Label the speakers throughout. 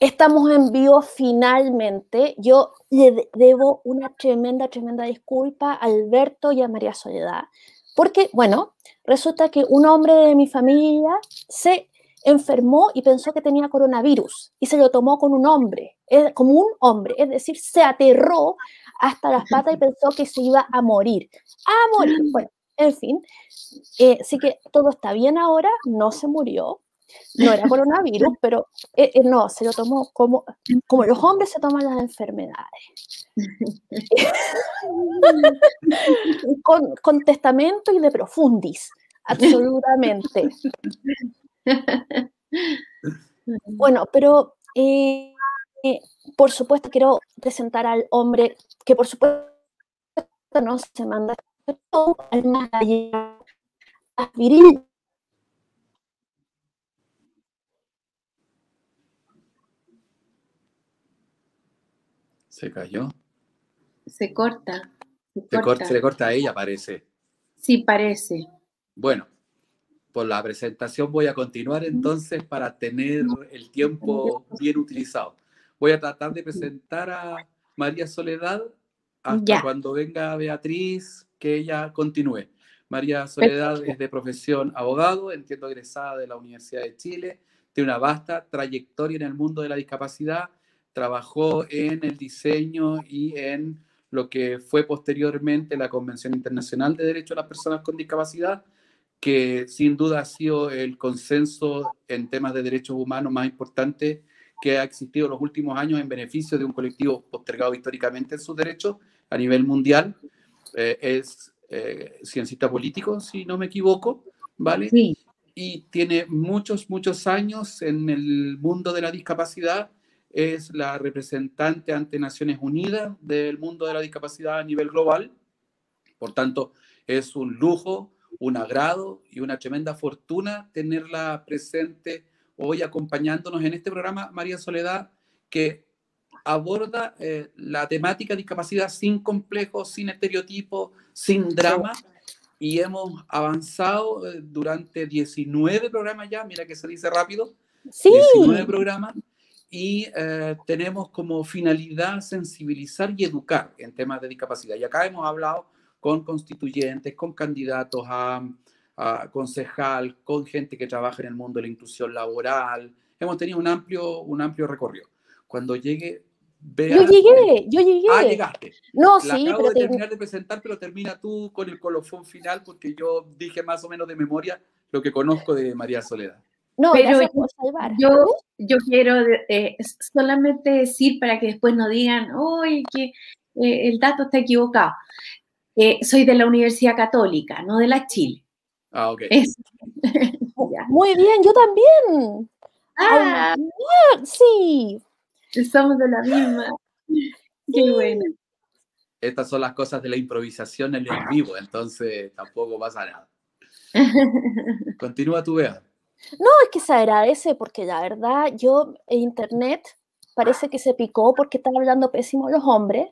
Speaker 1: Estamos en vivo finalmente. Yo le debo una tremenda, tremenda disculpa a Alberto y a María Soledad, porque, bueno, resulta que un hombre de mi familia se enfermó y pensó que tenía coronavirus y se lo tomó con un hombre, como un hombre, es decir, se aterró hasta las patas y pensó que se iba a morir. A morir. Bueno, en fin, eh, sí que todo está bien ahora, no se murió, no era coronavirus, pero eh, eh, no, se lo tomó como, como los hombres se toman las enfermedades. con, con, testamento y de profundis, absolutamente. Bueno, pero eh, por supuesto quiero presentar al hombre que por supuesto no se manda al viril
Speaker 2: Se cayó.
Speaker 3: Se corta.
Speaker 2: Se, corta. se le corta a ella, parece.
Speaker 3: Sí, parece.
Speaker 2: Bueno, por la presentación voy a continuar entonces para tener el tiempo bien utilizado. Voy a tratar de presentar a María Soledad hasta cuando venga Beatriz, que ella continúe. María Soledad es de profesión abogado, entiendo egresada de la Universidad de Chile, tiene una vasta trayectoria en el mundo de la discapacidad, trabajó en el diseño y en lo que fue posteriormente la Convención Internacional de Derechos de las Personas con Discapacidad, que sin duda ha sido el consenso en temas de derechos humanos más importante que ha existido en los últimos años en beneficio de un colectivo postergado históricamente en sus derechos a nivel mundial. Eh, es eh, ciencista político, si no me equivoco, ¿vale? Sí. Y tiene muchos, muchos años en el mundo de la discapacidad es la representante ante Naciones Unidas del mundo de la discapacidad a nivel global. Por tanto, es un lujo, un agrado y una tremenda fortuna tenerla presente hoy acompañándonos en este programa, María Soledad, que aborda eh, la temática de discapacidad sin complejos, sin estereotipos, sin drama. Y hemos avanzado eh, durante 19 programas ya, mira que se dice rápido.
Speaker 1: Sí.
Speaker 2: 19 programas y eh, tenemos como finalidad sensibilizar y educar en temas de discapacidad. Y acá hemos hablado con constituyentes, con candidatos a, concejal, con gente que trabaja en el mundo de la inclusión laboral. Hemos tenido un amplio, un amplio recorrido. Cuando llegue...
Speaker 1: yo llegué, yo llegué.
Speaker 2: Ah, llegaste.
Speaker 1: No,
Speaker 2: La
Speaker 1: sí,
Speaker 2: acabo de terminar de presentar, pero termina tú con el colofón final porque yo dije más o menos de memoria lo que conozco de María Soledad.
Speaker 3: No, pero yo, yo, quiero eh, solamente decir para que después no digan, uy, que eh, el dato está equivocado. Eh, soy de la Universidad Católica, no de la Chile.
Speaker 2: Ah, ok.
Speaker 1: Muy bien, yo también.
Speaker 3: Ah,
Speaker 1: sí.
Speaker 3: Somos de la misma. Qué bueno.
Speaker 2: Estas son las cosas de la improvisación en el vivo, entonces tampoco pasa nada. Continúa tu vea.
Speaker 1: No, es que se agradece porque la verdad yo en internet parece que se picó porque están hablando pésimo los hombres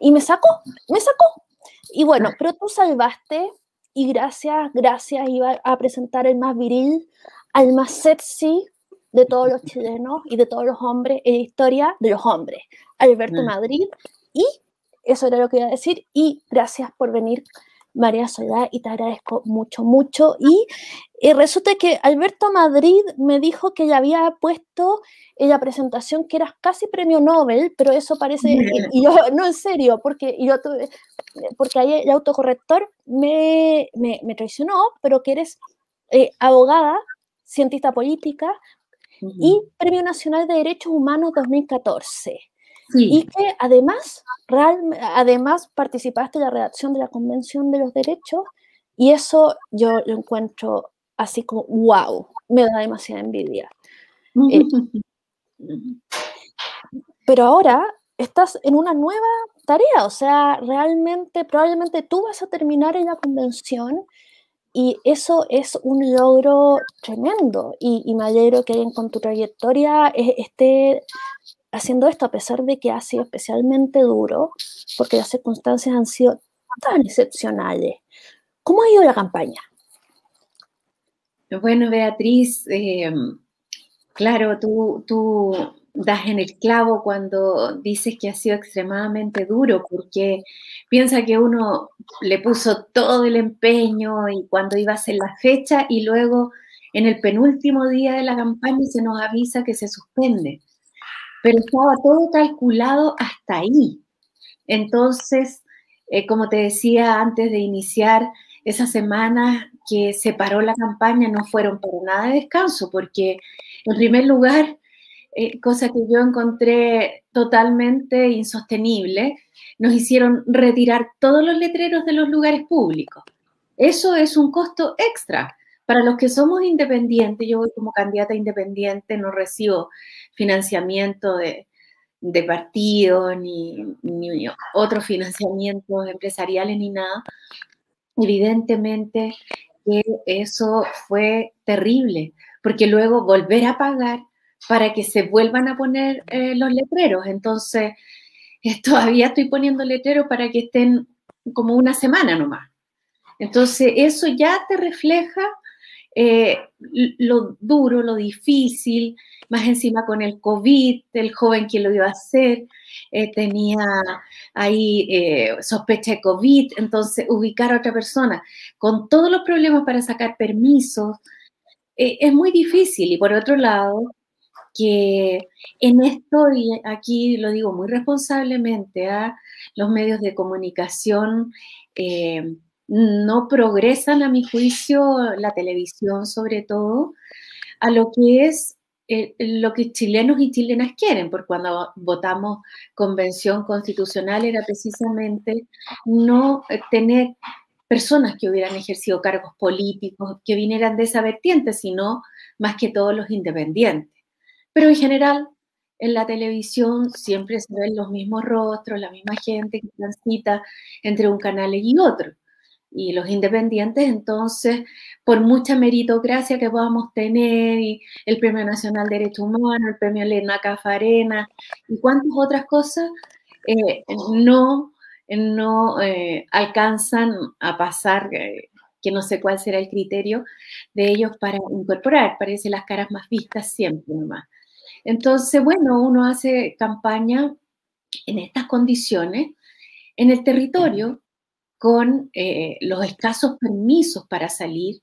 Speaker 1: y me sacó, me sacó. Y bueno, pero tú salvaste y gracias, gracias iba a presentar el más viril, al más sexy de todos los chilenos y de todos los hombres en la historia de los hombres, Alberto mm. Madrid. Y eso era lo que iba a decir. Y gracias por venir María Soledad, y te agradezco mucho, mucho. Y eh, resulta que Alberto Madrid me dijo que ya había puesto en la presentación que eras casi premio Nobel, pero eso parece, y, yo, no en serio, porque yo tuve, porque ahí el autocorrector me, me, traicionó, pero que eres eh, abogada, cientista política y Premio Nacional de Derechos Humanos 2014. Y que además, real, además participaste en la redacción de la Convención de los Derechos y eso yo lo encuentro así como, wow, me da demasiada envidia. Eh, pero ahora estás en una nueva tarea, o sea, realmente, probablemente tú vas a terminar en la convención y eso es un logro tremendo y, y me alegro que alguien con tu trayectoria esté haciendo esto a pesar de que ha sido especialmente duro, porque las circunstancias han sido tan excepcionales. ¿Cómo ha ido la campaña?
Speaker 3: Bueno, Beatriz, eh, claro, tú, tú das en el clavo cuando dices que ha sido extremadamente duro, porque piensa que uno le puso todo el empeño y cuando iba a ser la fecha y luego en el penúltimo día de la campaña se nos avisa que se suspende. Pero estaba todo calculado hasta ahí. Entonces, eh, como te decía antes de iniciar, esas semanas que se paró la campaña no fueron por nada de descanso, porque en primer lugar, eh, cosa que yo encontré totalmente insostenible, nos hicieron retirar todos los letreros de los lugares públicos. Eso es un costo extra. Para los que somos independientes, yo voy como candidata independiente, no recibo financiamiento de, de partidos ni, ni otros financiamientos empresariales ni nada. Evidentemente que eso fue terrible, porque luego volver a pagar para que se vuelvan a poner eh, los letreros. Entonces, eh, todavía estoy poniendo letreros para que estén como una semana nomás. Entonces, eso ya te refleja eh, lo duro, lo difícil, más encima con el COVID, el joven que lo iba a hacer, tenía ahí sospecha de COVID, entonces ubicar a otra persona con todos los problemas para sacar permisos, es muy difícil. Y por otro lado, que en esto, y aquí lo digo muy responsablemente, a ¿ah? los medios de comunicación eh, no progresan, a mi juicio, la televisión sobre todo, a lo que es eh, lo que chilenos y chilenas quieren, porque cuando votamos convención constitucional era precisamente no eh, tener personas que hubieran ejercido cargos políticos, que vinieran de esa vertiente, sino más que todos los independientes. Pero en general, en la televisión siempre se ven los mismos rostros, la misma gente que transita entre un canal y otro. Y los independientes, entonces, por mucha meritocracia que podamos tener, y el Premio Nacional de Derechos Humanos, el Premio Elena Cafarena y cuantas otras cosas, eh, no, no eh, alcanzan a pasar, eh, que no sé cuál será el criterio de ellos para incorporar, parece las caras más vistas siempre nomás. Entonces, bueno, uno hace campaña en estas condiciones, en el territorio, con eh, los escasos permisos para salir,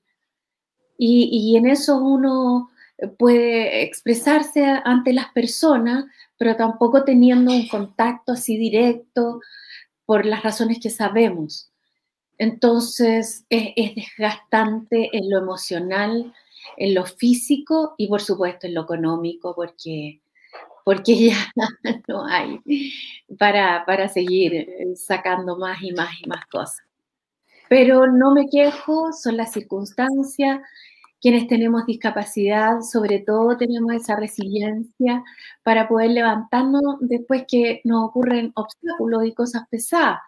Speaker 3: y, en eso uno puede expresarse ante las personas, pero tampoco teniendo un contacto así directo por las razones que sabemos. Entonces es desgastante en lo emocional, en lo físico y por supuesto en lo económico, porque, porque ya no hay para, para seguir eh, sacando más y más y más cosas. Pero no me quejo, son las circunstancias. Quienes tenemos discapacidad, sobre todo tenemos esa resiliencia para poder levantarnos después que nos ocurren obstáculos y cosas pesadas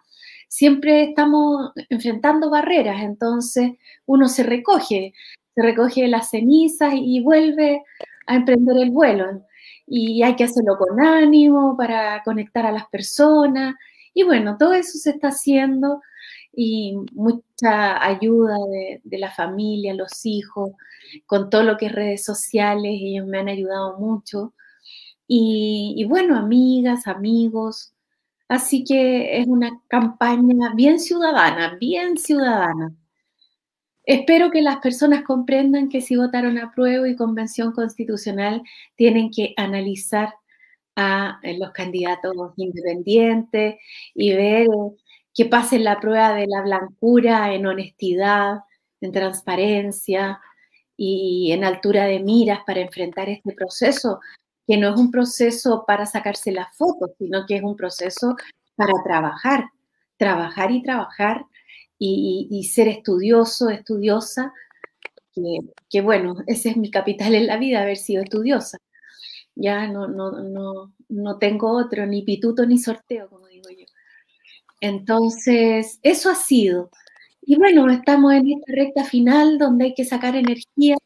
Speaker 3: siempre estamos enfrentando barreras, entonces uno se recoge, se recoge las cenizas y vuelve a emprender el vuelo. Y hay que hacerlo con ánimo para conectar a las personas. Y bueno, todo eso se está haciendo y mucha ayuda de, la familia, los hijos, con todo lo que es redes sociales, ellos me han ayudado mucho. Y, bueno, amigas, amigos. Así que es una campaña bien ciudadana, bien ciudadana. Espero que las personas comprendan que si votaron a prueba y convención constitucional tienen que analizar a eh, los candidatos independientes y ver que pasen la prueba de la blancura en honestidad, en transparencia y en altura de miras para enfrentar este proceso, que no es un proceso para sacarse las fotos, sino que es un proceso para trabajar, trabajar y trabajar y, ser estudioso, estudiosa, que, bueno, ese es mi capital en la vida, haber sido estudiosa. Ya no, no, no, no tengo otro, ni pituto ni sorteo, como digo yo. Entonces, eso ha sido. Y bueno, estamos en esta recta final donde hay que sacar energía,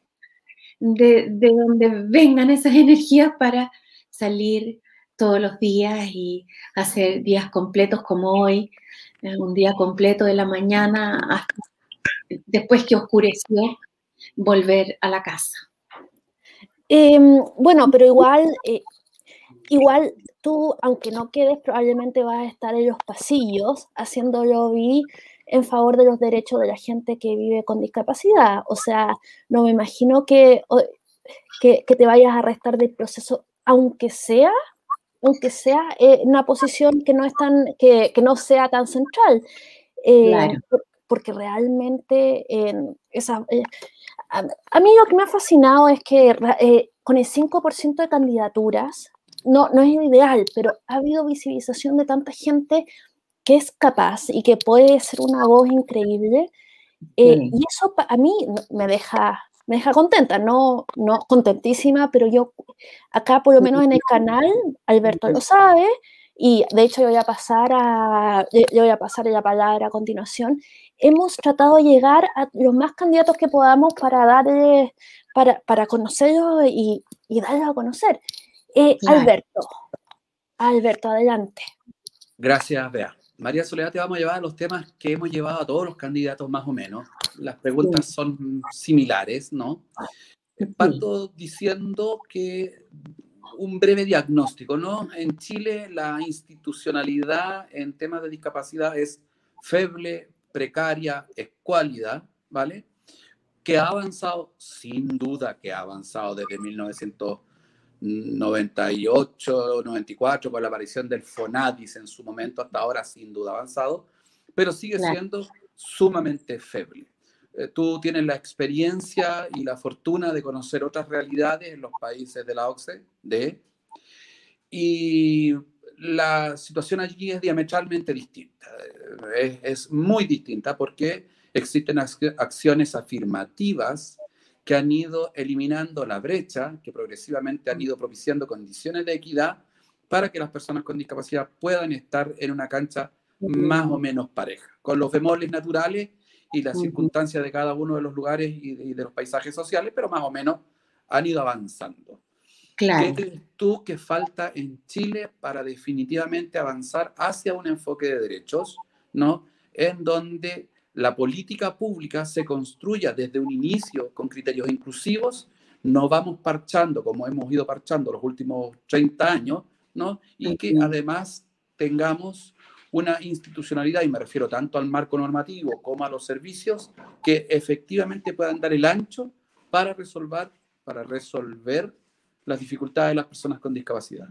Speaker 3: de, de donde vengan esas energías para salir todos los días y hacer días completos como hoy, un día completo de la mañana hasta después que oscureció, volver a la casa.
Speaker 1: Em, bueno, pero igual, eh, igual tú, aunque no quedes, probablemente vas a estar en los pasillos haciendo lobby en favor de los derechos de la gente que vive con discapacidad. O sea, no me imagino que, que, te vayas a restar del proceso, aunque sea aunque sea eh, una posición que no, es tan, que, que no sea tan central. Eh, porque realmente esa, eh, a, mí lo que me ha fascinado es que con el 5% de candidaturas, no, no es ideal, pero ha habido visibilización de tanta gente que es capaz y que puede ser una voz increíble. Y eso a mí me deja me deja contenta, no, no contentísima, pero yo acá por lo menos en el canal, Alberto lo sabe, y de hecho yo voy a pasar a, yo voy a pasar la palabra a continuación. Hemos tratado de llegar a los más candidatos que podamos para darle, para, para conocerlos y, y darlos a conocer. Eh, Alberto, Alberto, adelante.
Speaker 2: Gracias, Bea. María Soledad, te vamos a llevar a los temas que hemos llevado a todos los candidatos más o menos. Las preguntas son similares, ¿no? Parto diciendo que un breve diagnóstico, ¿no? En Chile la institucionalidad en temas de discapacidad es feble, precaria, escuálida, ¿vale? Que ha avanzado, sin duda que ha avanzado desde 1900 98, 94, con la aparición del FONADIS en su momento, hasta ahora sin duda avanzado, pero sigue siendo sumamente feble. Eh, tú tienes la experiencia y la fortuna de conocer otras realidades en los países de la OCDE y la situación allí es diametralmente distinta. Es, es muy distinta porque existen acciones afirmativas que han ido eliminando la brecha, que progresivamente han ido propiciando condiciones de equidad para que las personas con discapacidad puedan estar en una cancha más o menos pareja, con los bemoles naturales y las circunstancias de cada uno de los lugares y de, los paisajes sociales, pero más o menos han ido avanzando. Claro. ¿Qué crees tú que falta en Chile para definitivamente avanzar hacia un enfoque de derechos, ¿no? En donde la política pública se construya desde un inicio con criterios inclusivos, no vamos parchando como hemos ido parchando los últimos 30 años, ¿no? Y que además tengamos una institucionalidad, y me refiero tanto al marco normativo como a los servicios, que efectivamente puedan dar el ancho para resolver, para resolver las dificultades de las personas con discapacidad.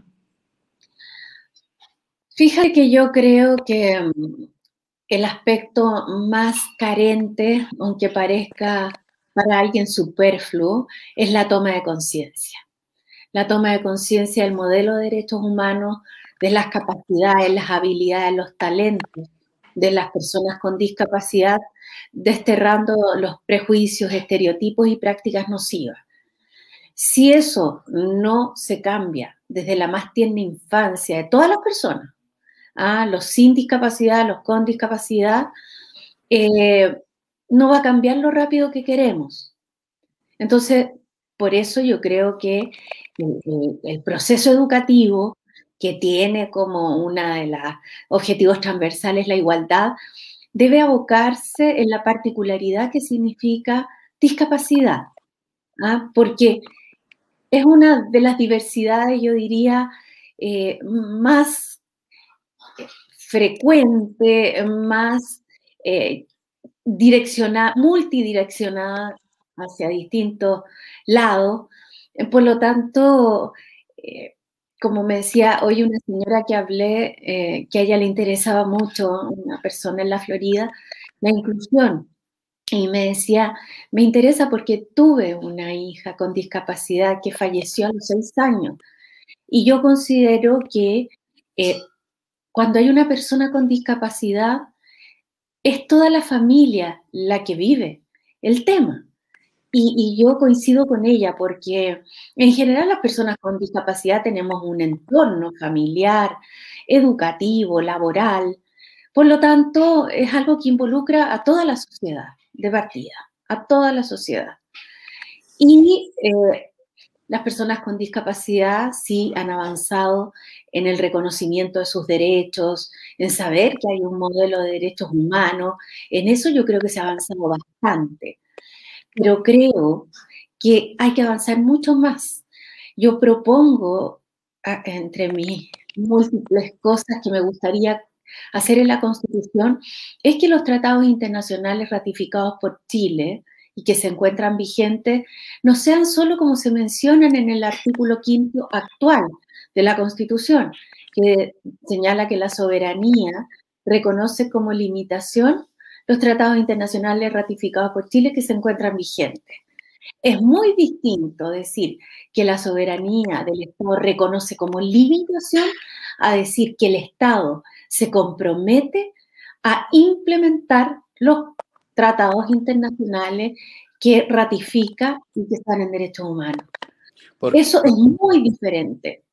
Speaker 3: Fíjate que yo creo que mm, el aspecto más carente, aunque parezca para alguien superfluo, es la toma de conciencia. La toma de conciencia del modelo de derechos humanos, de las capacidades, las habilidades, los talentos de las personas con discapacidad, desterrando los prejuicios, estereotipos y prácticas nocivas. Si eso no se cambia desde la más tierna infancia de todas las personas, a los sin discapacidad, los con discapacidad, eh, no va a cambiar lo rápido que queremos. Entonces, por eso yo creo que el, proceso educativo que tiene como una de los objetivos transversales la igualdad, debe abocarse en la particularidad que significa discapacidad, ¿ah? porque es una de las diversidades, yo diría, eh, más frecuente, más eh, direccionada, multidireccionada hacia distintos lados. Eh, por lo tanto, eh, como me decía hoy una señora que hablé, que a ella le interesaba mucho, una persona en la Florida, la inclusión. Y me decía, me interesa porque tuve una hija con discapacidad que falleció a los seis años. Y yo considero que cuando hay una persona con discapacidad, es toda la familia la que vive el tema. Y, yo coincido con ella porque en general las personas con discapacidad tenemos un entorno familiar, educativo, laboral. Por lo tanto, es algo que involucra a toda la sociedad de partida, a toda la sociedad. Y eh, las personas con discapacidad sí han avanzado en el reconocimiento de sus derechos, en saber que hay un modelo de derechos humanos. En eso yo creo que se ha avanzado bastante. Pero creo que hay que avanzar mucho más. Yo propongo entre mis múltiples cosas que me gustaría hacer en la Constitución, es que los tratados internacionales ratificados por Chile y que se encuentran vigentes no sean solo como se mencionan en el artículo quinto actual de la Constitución, que señala que la soberanía reconoce como limitación los tratados internacionales ratificados por Chile que se encuentran vigentes. Es muy distinto decir que la soberanía del Estado reconoce como limitación a decir que el Estado se compromete a implementar los tratados internacionales que ratifica y que están en derechos humanos. Eso es muy diferente.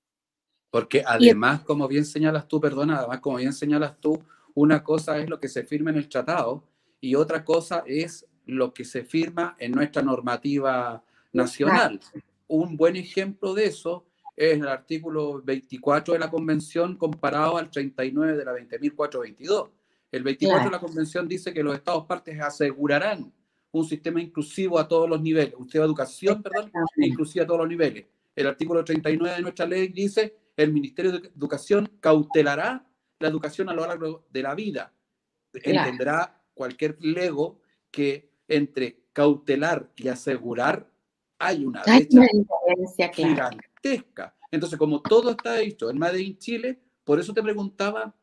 Speaker 2: Porque además, como bien señalas tú, perdona, además, como bien señalas tú, una cosa es lo que se firma en el tratado y otra cosa es lo que se firma en nuestra normativa nacional. Un buen ejemplo de eso es el artículo 24 de la Convención comparado al 39 de la 20.422. El 24 de la Convención dice que los Estados partes asegurarán un sistema inclusivo a todos los niveles, un sistema de educación, perdón, inclusive a todos los niveles. El artículo 39 de nuestra ley dice el Ministerio de Educación cautelará la educación a lo largo de la vida. Entenderá cualquier lego que entre cautelar y asegurar hay una brecha gigantesca. Entonces, como todo está hecho en Made in Chile, por eso te preguntaba,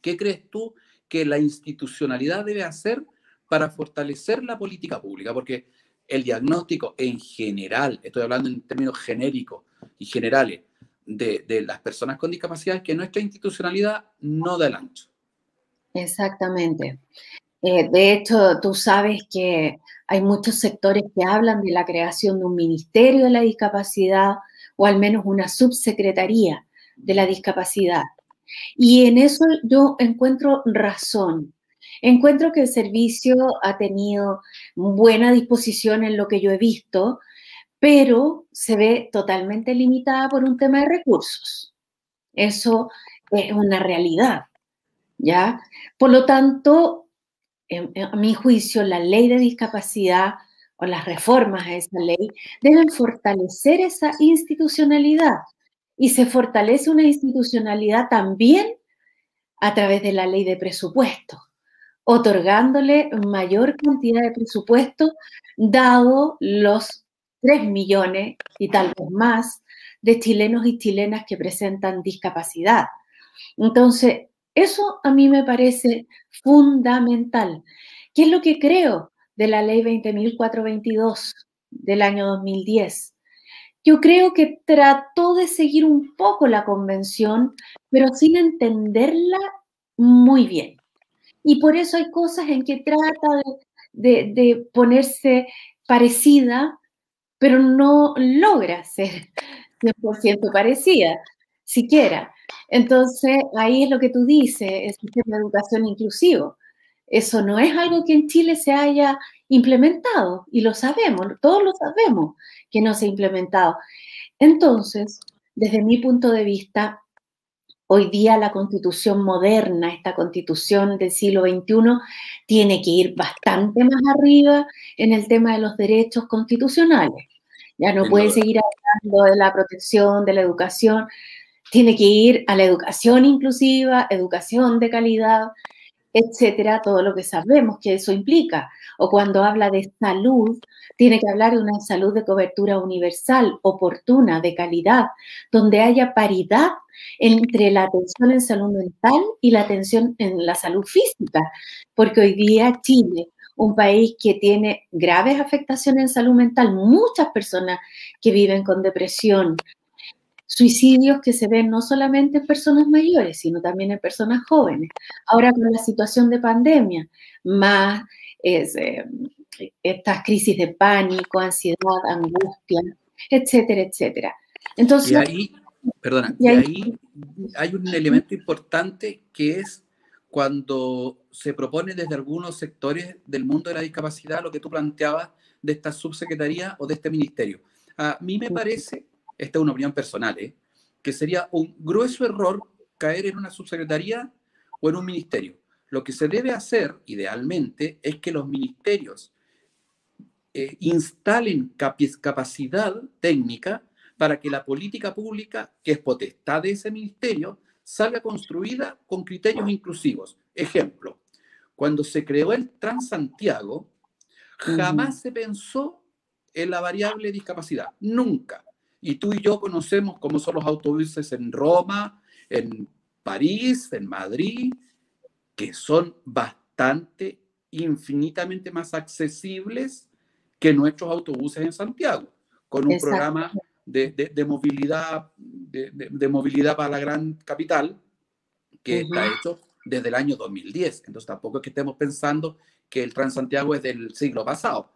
Speaker 2: ¿qué crees tú que la institucionalidad debe hacer para fortalecer la política pública? Porque el diagnóstico en general, estoy hablando en términos genéricos y generales, de, las personas con discapacidad que nuestra institucionalidad no da el ancho.
Speaker 3: Exactamente. Eh, de hecho, tú sabes que hay muchos sectores que hablan de la creación de un ministerio de la discapacidad o al menos una subsecretaría de la discapacidad. Y en eso yo encuentro razón. Encuentro que el servicio ha tenido buena disposición en lo que yo he visto, pero se ve totalmente limitada por un tema de recursos. Eso es una realidad, ¿ya? Por lo tanto, a mi juicio, la ley de discapacidad o las reformas a esa ley deben fortalecer esa institucionalidad. Y se fortalece una institucionalidad también a través de la ley de presupuesto, otorgándole mayor cantidad de presupuesto dado los 3 millones y tal vez más de chilenos y chilenas que presentan discapacidad. Entonces, eso a mí me parece fundamental. ¿Qué es lo que creo de la ley 20.422 del año 2010? Yo creo que trató de seguir un poco la convención, pero sin entenderla muy bien. Y por eso hay cosas en que trata de, ponerse parecida pero no logra ser 100% parecida, siquiera. Entonces, ahí es lo que tú dices, el sistema de educación inclusivo. Eso no es algo que en Chile se haya implementado, y lo sabemos, todos lo sabemos que no se ha implementado. Entonces, desde mi punto de vista, hoy día la constitución moderna, esta constitución del siglo XXI, tiene que ir bastante más arriba en el tema de los derechos constitucionales. Ya no puede seguir hablando de la protección, de la educación. Tiene que ir a la educación inclusiva, educación de calidad, etcétera, todo lo que sabemos que eso implica. O cuando habla de salud, tiene que hablar de una salud de cobertura universal, oportuna, de calidad, donde haya paridad entre la atención en salud mental y la atención en la salud física, porque hoy día Chile un país que tiene graves afectaciones en salud mental, muchas personas que viven con depresión, suicidios que se ven no solamente en personas mayores, sino también en personas jóvenes. Ahora con la situación de pandemia, más eh, estas crisis de pánico, ansiedad, angustia, etcétera, etcétera.
Speaker 2: Entonces, y ahí, perdona, y ahí hay un elemento importante que es cuando se propone desde algunos sectores del mundo de la discapacidad lo que tú planteabas de esta subsecretaría o de este ministerio. A mí me parece, esta es una opinión personal, ¿eh? que sería un grueso error caer en una subsecretaría o en un ministerio. Lo que se debe hacer, idealmente, es que los ministerios eh, instalen capacidad técnica para que la política pública, que es potestad de ese ministerio, salga construida con criterios inclusivos. Ejemplo, cuando se creó el Transantiago, jamás se pensó en la variable discapacidad, nunca. Y tú y yo conocemos cómo son los autobuses en Roma, en París, en Madrid, que son bastante, infinitamente más accesibles que nuestros autobuses en Santiago, con un programa de, movilidad, de, movilidad para la gran capital que está hecho desde el año 2010. Entonces tampoco es que estemos pensando que el Transantiago es del siglo pasado.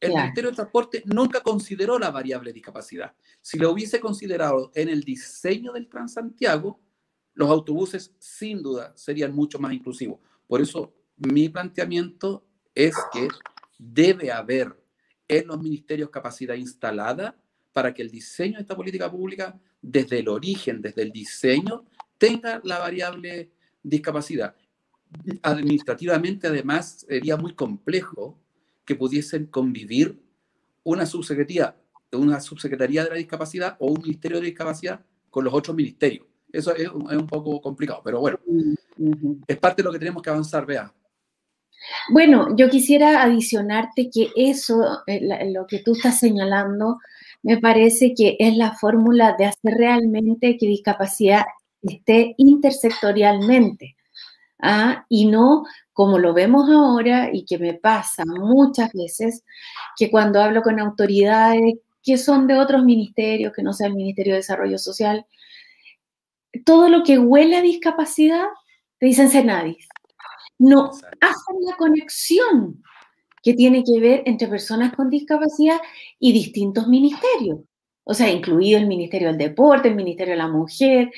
Speaker 2: El Ministerio de Transporte nunca consideró la variable discapacidad. Si lo hubiese considerado en el diseño del Transantiago, los autobuses sin duda serían mucho más inclusivos. Por eso mi planteamiento es que debe haber en los ministerios capacidad instalada para que el diseño de esta política pública, desde el origen, desde el diseño, tenga la variable discapacidad. Administrativamente, además, sería muy complejo que pudiesen convivir una subsecretaría, una subsecretaría de la discapacidad o un ministerio de discapacidad con los otros ministerios. Eso es, un poco complicado, pero bueno, es parte de lo que tenemos que avanzar, vea.
Speaker 3: Bueno, yo quisiera adicionarte que eso, eh, lo que tú estás señalando, me parece que es la fórmula de hacer realmente que discapacidad esté intersectorialmente. ¿ah? Y no como lo vemos ahora y que me pasa muchas veces, que cuando hablo con autoridades que son de otros ministerios, que no sea el Ministerio de Desarrollo Social, todo lo que huele a discapacidad, te dicen Senadis. No hacen la conexión que tiene que ver entre personas con discapacidad y distintos ministerios. O sea, incluido el Ministerio del Deporte, el Ministerio de la Mujer,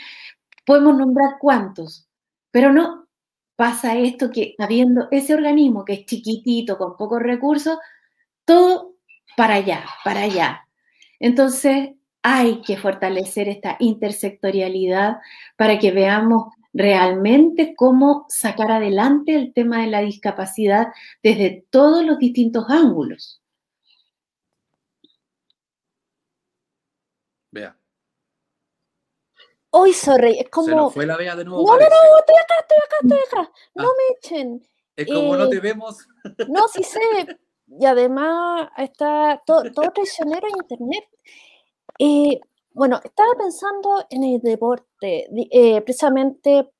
Speaker 3: podemos nombrar cuántos, pero no pasa esto que habiendo ese organismo que es chiquitito, con pocos recursos, todo para allá, para allá. Entonces, hay que fortalecer esta intersectorialidad para que veamos realmente cómo sacar adelante el tema de la discapacidad desde todos los distintos ángulos.
Speaker 2: Vea.
Speaker 1: Hoy, sorry, es como.
Speaker 2: Se nos fue la vea de nuevo.
Speaker 1: No, no, no, estoy acá, estoy acá, estoy acá. No ah. me echen.
Speaker 2: Es como no te eh, vemos.
Speaker 1: No, sí sé. Y además está todo, todo traicionero en internet. Eh, bueno, estaba pensando en el deporte, eh, precisamente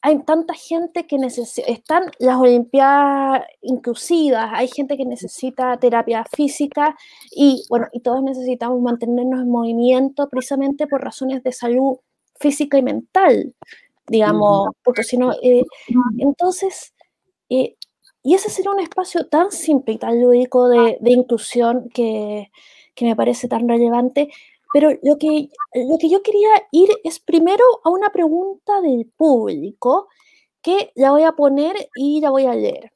Speaker 1: hay tanta gente que necesita, están las Olimpiadas inclusivas, hay gente que necesita terapia física y bueno, y todos necesitamos mantenernos en movimiento precisamente por razones de salud física y mental, digamos, porque si no, eh, entonces, y ese sería un espacio tan simple y tan lúdico de, de inclusión que, que me parece tan relevante. Pero lo que, lo que yo quería ir es primero a una pregunta del público que la voy a poner y la voy a leer.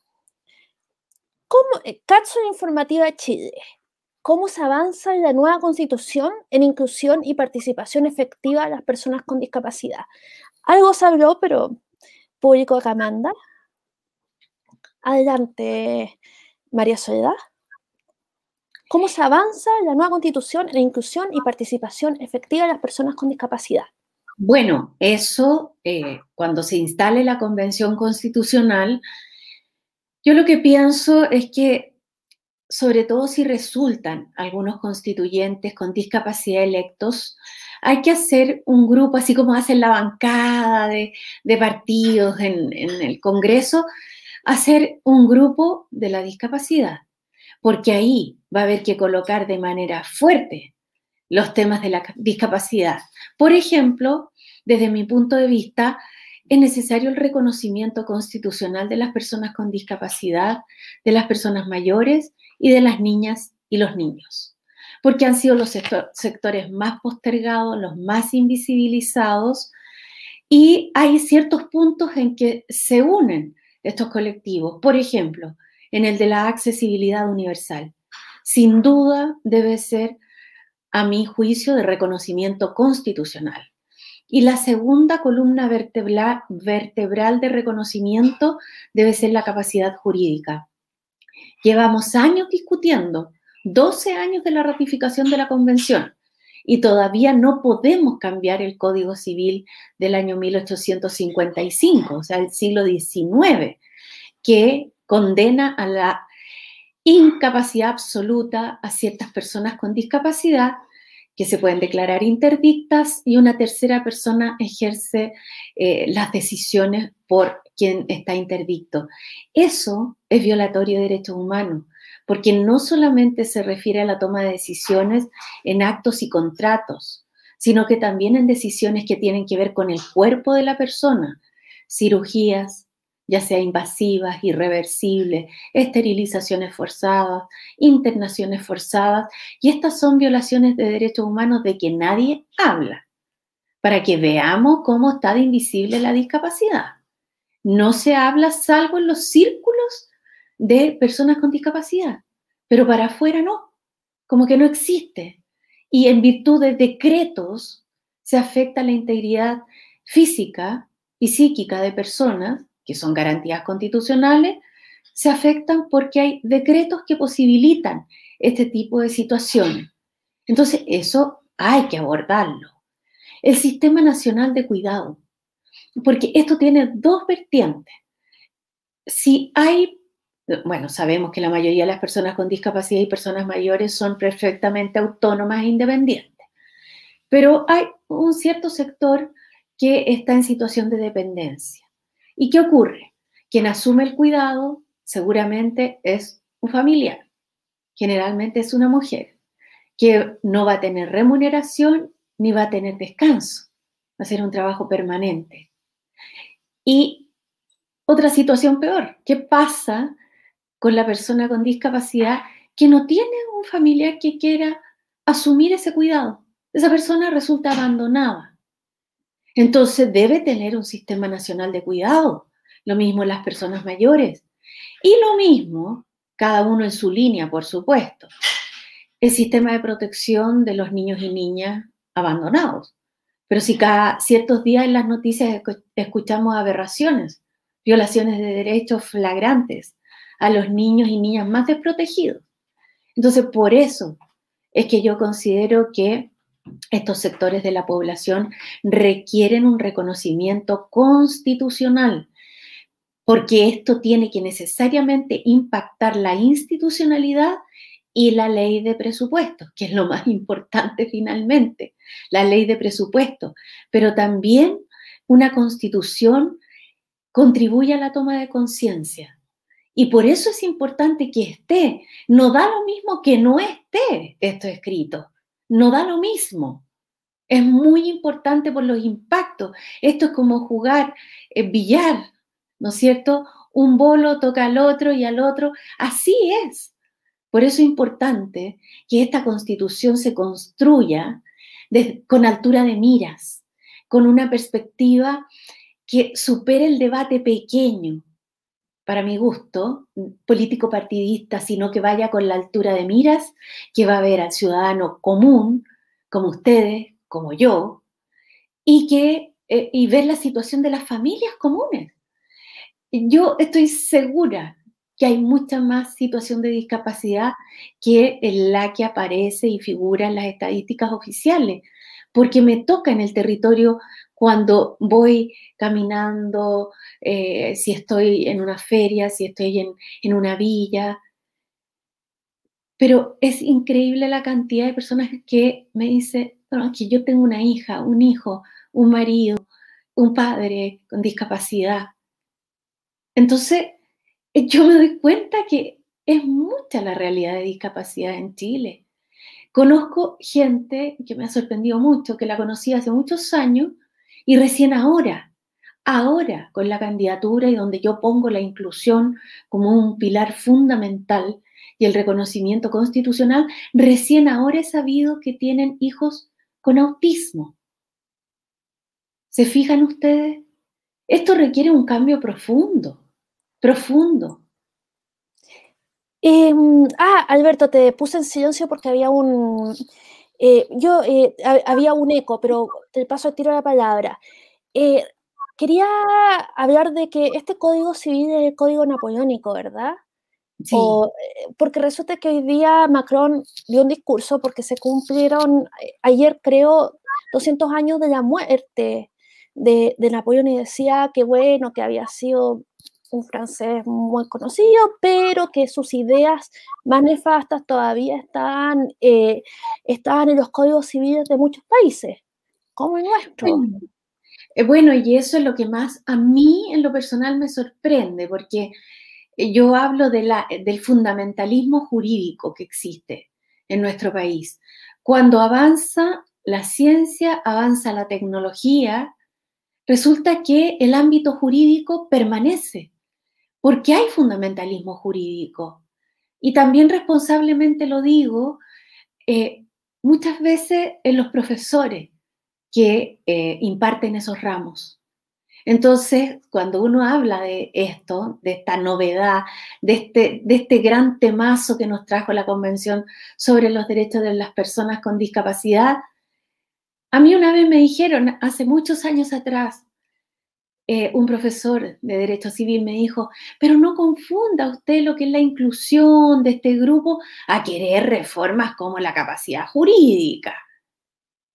Speaker 1: ¿Cómo, eh, Cápsula informativa Chile. ¿Cómo se avanza en la nueva constitución en inclusión y participación efectiva de las personas con discapacidad? Algo se habló, pero público que manda. Adelante, María Soledad. ¿Cómo se avanza la nueva constitución en la inclusión y participación efectiva de las personas con discapacidad?
Speaker 3: Bueno, eso, eh, cuando se instale la convención constitucional, yo lo que pienso es que, sobre todo si resultan algunos constituyentes con discapacidad electos, hay que hacer un grupo, así como hacen la bancada de, partidos en el Congreso, hacer un grupo de la discapacidad porque ahí va a haber que colocar de manera fuerte los temas de la discapacidad. Por ejemplo, desde mi punto de vista, es necesario el reconocimiento constitucional de las personas con discapacidad, de las personas mayores y de las niñas y los niños, porque han sido los sectores más postergados, los más invisibilizados, y hay ciertos puntos en que se unen estos colectivos. Por ejemplo, en el de la accesibilidad universal. Sin duda debe ser, a mi juicio, de reconocimiento constitucional. Y la segunda columna vertebral, de reconocimiento debe ser la capacidad jurídica. Llevamos años discutiendo, 12 años de la ratificación de la convención, y todavía no podemos cambiar el Código Civil del año 1855, o sea, el siglo XIX, que condena a la incapacidad absoluta a ciertas personas con discapacidad que se pueden declarar interdictas y una tercera persona ejerce eh, las decisiones por quien está interdicto. Eso es violatorio de derechos humanos, porque no solamente se refiere a la toma de decisiones en actos y contratos, sino que también en decisiones que tienen que ver con el cuerpo de la persona, cirugías, ya sea invasivas, irreversibles, esterilizaciones forzadas, internaciones forzadas, y estas son violaciones de derechos humanos de que nadie habla, para que veamos cómo está de invisible la discapacidad. No se habla salvo en los círculos de personas con discapacidad, pero para afuera no, como que no existe. Y en virtud de decretos se afecta la integridad física y psíquica de personas que son garantías constitucionales, se afectan porque hay decretos que posibilitan este tipo de situaciones. Entonces, eso hay que abordarlo. El Sistema Nacional de Cuidado, porque esto tiene dos vertientes. Si hay, bueno, sabemos que la mayoría de las personas con discapacidad y personas mayores son perfectamente autónomas e independientes, pero hay un cierto sector que está en situación de dependencia. ¿Y qué ocurre? Quien asume el cuidado seguramente es un familiar, generalmente es una mujer, que no va a tener remuneración ni va a tener descanso, va a ser un trabajo permanente. Y otra situación peor, ¿qué pasa con la persona con discapacidad que no tiene un familiar que quiera asumir ese cuidado? Esa persona resulta abandonada entonces debe tener un sistema nacional de cuidado. Lo mismo las personas mayores. Y lo mismo, cada uno en su línea, por supuesto, el sistema de protección de los niños y niñas abandonados. Pero si cada ciertos días en las noticias escuchamos aberraciones, violaciones de derechos flagrantes a los niños y niñas más desprotegidos. Entonces, por eso es que yo considero que estos sectores de la población requieren un reconocimiento constitucional, porque esto tiene que necesariamente impactar la institucionalidad y la ley de presupuestos, que es lo más importante finalmente, la ley de presupuestos, pero también una constitución contribuye a la toma de conciencia. Y por eso es importante que esté. No da lo mismo que no esté esto escrito no da lo mismo. Es muy importante por los impactos. Esto es como jugar eh, billar, ¿no es cierto? Un bolo toca al otro y al otro. Así es. Por eso es importante que esta constitución se construya con altura de miras, con una perspectiva que supere el debate pequeño, para mi gusto, político partidista, sino que vaya con la altura de miras que va a ver al ciudadano común, como ustedes, como yo, y que eh, y ver la situación de las familias comunes. Yo estoy segura que hay mucha más situación de discapacidad que la que aparece y figura en las estadísticas oficiales, porque me toca en el territorio cuando voy caminando, eh, si estoy en una feria, si estoy en, una villa. Pero es increíble la cantidad de personas que me dicen, bueno, aquí yo tengo una hija, un hijo, un marido, un padre con discapacidad. Entonces, eh, yo me doy cuenta que es mucha la realidad de discapacidad en Chile. Conozco gente que me ha sorprendido mucho, que la conocí hace muchos años y recién ahora, ahora con la candidatura y donde yo pongo la inclusión como un pilar fundamental y el reconocimiento constitucional, recién ahora he sabido que tienen hijos con autismo. ¿Se fijan ustedes? Esto requiere un cambio profundo, profundo.
Speaker 1: Em, ah, Alberto, te puse en silencio porque había un, eh, yo, eh, había un eco, pero te paso a tiro la palabra. Quería hablar de que este código civil es el código napoleónico, ¿verdad? Eh, porque resulta que hoy día Macron dio un discurso porque se cumplieron, eh, ayer creo, 200 años de la muerte de, de Napoleón y decía que bueno, que había sido un francés muy conocido, pero que sus ideas más nefastas todavía están, eh, en los códigos civiles de muchos países, como el nuestro.
Speaker 3: Bueno, y eso es lo que más a mí en lo personal me sorprende, porque eh, yo hablo la, del fundamentalismo jurídico que existe en nuestro país. Cuando avanza la ciencia, avanza la tecnología, resulta que el ámbito jurídico permanece, porque hay fundamentalismo jurídico. Y también responsablemente lo digo, eh, muchas veces en los profesores que eh, imparten esos ramos. Entonces, cuando uno habla de esto, de esta novedad, de este, de este gran temazo que nos trajo la Convención sobre los Derechos de las Personas con Discapacidad, a mí una vez me dijeron, hace muchos años atrás, eh, un profesor de Derecho Civil me dijo, pero no confunda usted lo que es la inclusión de este grupo a querer reformas como la capacidad jurídica.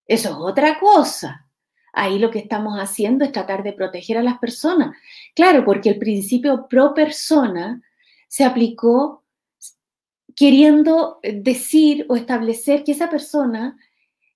Speaker 3: Eso es otra cosa. Ahí lo que estamos haciendo es tratar de proteger a las personas. Claro, porque el principio pro persona se aplicó queriendo decir o establecer que esa persona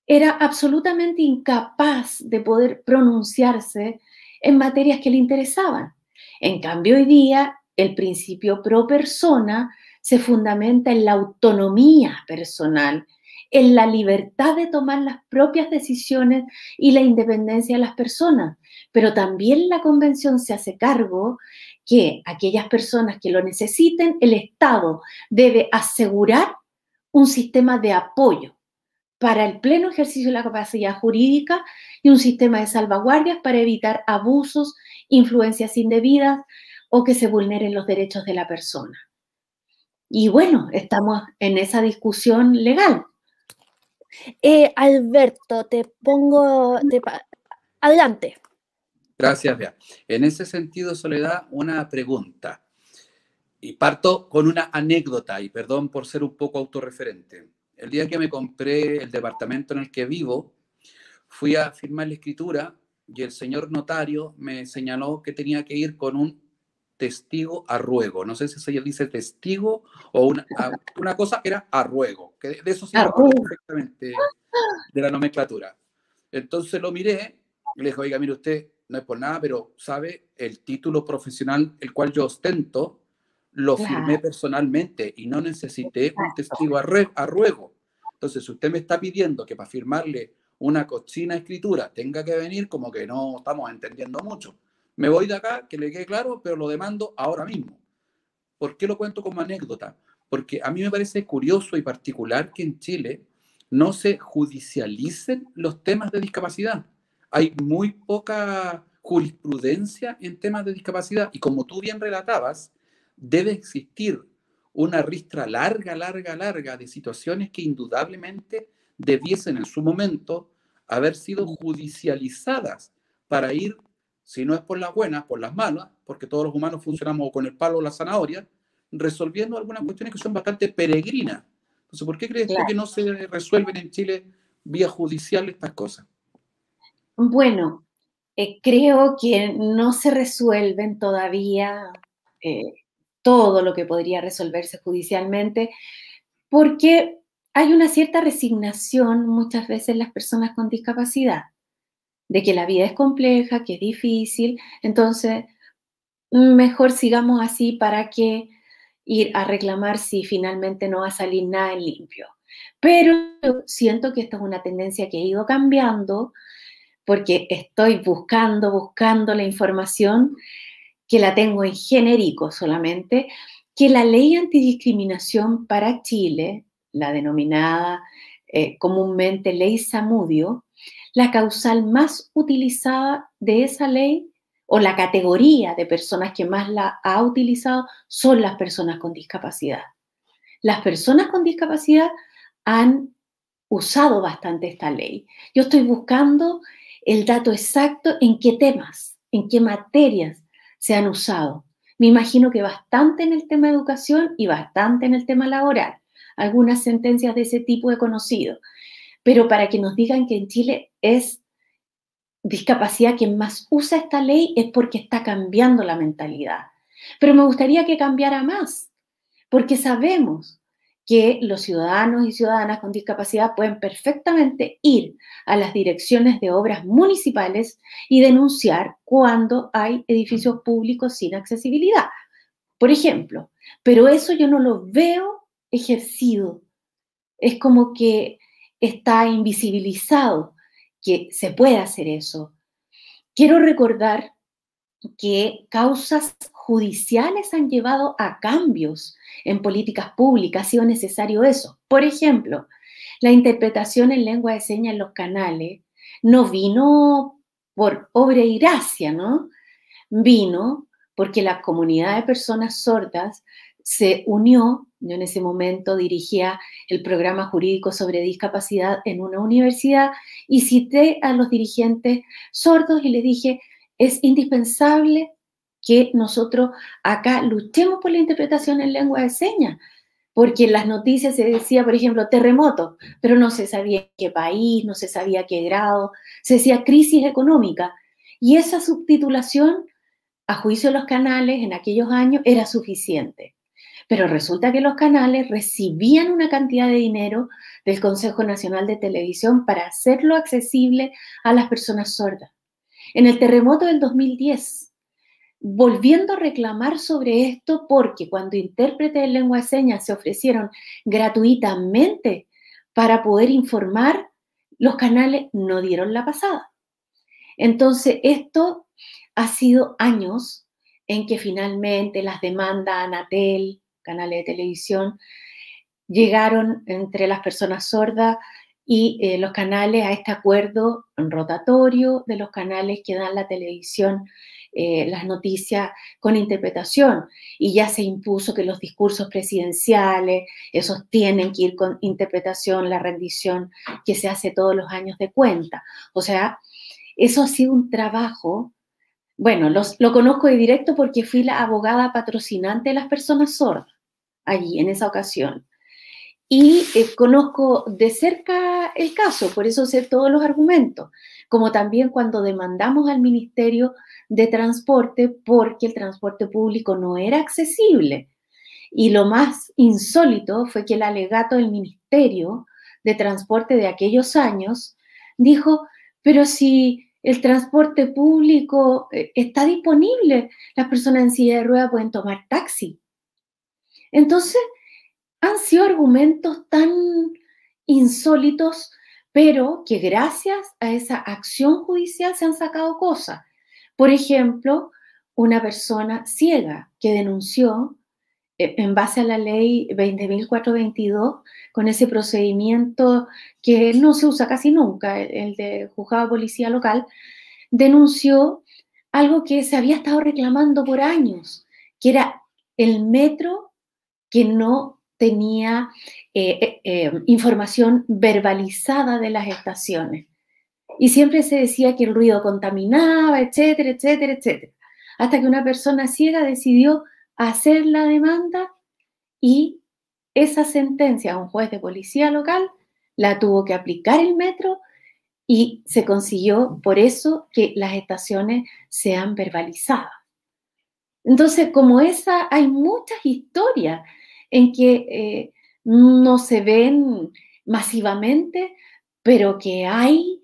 Speaker 3: era absolutamente incapaz de poder pronunciarse en materias que le interesaban. En cambio, hoy día el principio pro persona se fundamenta en la autonomía personal en la libertad de tomar las propias decisiones y la independencia de las personas. Pero también la convención se hace cargo que aquellas personas que lo necesiten, el Estado debe asegurar un sistema de apoyo para el pleno ejercicio de la capacidad jurídica y un sistema de salvaguardias para evitar abusos, influencias indebidas o que se vulneren los derechos de la persona. Y bueno, estamos en esa discusión legal.
Speaker 1: Eh, Alberto, te pongo adelante.
Speaker 2: Gracias, Bea. En ese sentido, Soledad, una pregunta. Y parto con una anécdota, y perdón por ser un poco autorreferente. El día que me compré el departamento en el que vivo, fui a firmar la escritura y el señor notario me señaló que tenía que ir con un testigo a ruego. No sé si se dice testigo o una, una cosa era a ruego, que de eso se perfectamente de la nomenclatura. Entonces lo miré y le dije, oiga, mire usted, no es por nada, pero sabe, el título profesional el cual yo ostento, lo firmé personalmente y no necesité un testigo a, a ruego. Entonces, si usted me está pidiendo que para firmarle una cochina escritura tenga que venir, como que no estamos entendiendo mucho. Me voy de acá, que le quede claro, pero lo demando ahora mismo. ¿Por qué lo cuento como anécdota? Porque a mí me parece curioso y particular que en Chile no se judicialicen los temas de discapacidad. Hay muy poca jurisprudencia en temas de discapacidad y como tú bien relatabas, debe existir una ristra larga, larga, larga de situaciones que indudablemente debiesen en su momento haber sido judicializadas para ir si no es por las buenas, por las malas, porque todos los humanos funcionamos con el palo o la zanahoria, resolviendo algunas cuestiones que son bastante peregrinas. Entonces, ¿por qué crees que no se resuelven en Chile vía judicial estas cosas?
Speaker 3: Bueno, eh, creo que no se resuelven todavía eh, todo lo que podría resolverse judicialmente, porque hay una cierta resignación muchas veces en las personas con discapacidad de que la vida es compleja, que es difícil, entonces mejor sigamos así para que ir a reclamar si finalmente no va a salir nada en limpio. Pero siento que esta es una tendencia que ha ido cambiando porque estoy buscando, buscando la información que la tengo en genérico solamente, que la ley antidiscriminación para Chile, la denominada eh, comúnmente ley Samudio, la causal más utilizada de esa ley o la categoría de personas que más la ha utilizado son las personas con discapacidad. Las personas con discapacidad han usado bastante esta ley. Yo estoy buscando el dato exacto en qué temas, en qué materias se han usado. Me imagino que bastante en el tema de educación y bastante en el tema laboral. Algunas sentencias de ese tipo he conocido. Pero para que nos digan que en Chile es discapacidad quien más usa esta ley es porque está cambiando la mentalidad. Pero me gustaría que cambiara más, porque sabemos que los ciudadanos y ciudadanas con discapacidad pueden perfectamente ir a las direcciones de obras municipales y denunciar cuando hay edificios públicos sin accesibilidad, por ejemplo. Pero eso yo no lo veo ejercido. Es como que está invisibilizado que se puede hacer eso. Quiero recordar que causas judiciales han llevado a cambios en políticas públicas, ha sido necesario eso. Por ejemplo, la interpretación en lengua de señas en los canales no vino por obra y gracia, ¿no? Vino porque la comunidad de personas sordas se unió, yo en ese momento dirigía el programa jurídico sobre discapacidad en una universidad y cité a los dirigentes sordos y les dije, es indispensable que nosotros acá luchemos por la interpretación en lengua de señas, porque en las noticias se decía, por ejemplo, terremoto, pero no se sabía qué país, no se sabía qué grado, se decía crisis económica. Y esa subtitulación, a juicio de los canales en aquellos años, era suficiente. Pero resulta que los canales recibían una cantidad de dinero del Consejo Nacional de Televisión para hacerlo accesible a las personas sordas. En el terremoto del 2010, volviendo a reclamar sobre esto porque cuando intérpretes de lengua de señas se ofrecieron gratuitamente para poder informar, los canales no dieron la pasada. Entonces, esto ha sido años en que finalmente las demandas Anatel, canales de televisión, llegaron entre las personas sordas y eh, los canales a este acuerdo rotatorio de los canales que dan la televisión eh, las noticias con interpretación y ya se impuso que los discursos presidenciales, esos tienen que ir con interpretación, la rendición que se hace todos los años de cuenta. O sea, eso ha sido un trabajo, bueno, lo conozco de directo porque fui la abogada patrocinante de las personas sordas allí en esa ocasión. Y eh, conozco de cerca el caso, por eso sé todos los argumentos, como también cuando demandamos al Ministerio de transporte porque el transporte público no era accesible. Y lo más insólito fue que el alegato del Ministerio de Transporte de aquellos años dijo, pero si el transporte público eh, está disponible, las personas en silla de ruedas pueden tomar taxi. Entonces, han sido argumentos tan insólitos, pero que gracias a esa acción judicial se han sacado cosas. Por ejemplo, una persona ciega que denunció eh, en base a la ley 20.422, con ese procedimiento que no se usa casi nunca, el de juzgado policía local, denunció algo que se había estado reclamando por años, que era el metro que no tenía eh, eh, información verbalizada de las estaciones. Y siempre se decía que el ruido contaminaba, etcétera, etcétera, etcétera. Hasta que una persona ciega decidió hacer la demanda y esa sentencia a un juez de policía local la tuvo que aplicar el metro y se consiguió por eso que las estaciones sean verbalizadas. Entonces, como esa, hay muchas historias en que eh, no se ven masivamente, pero que hay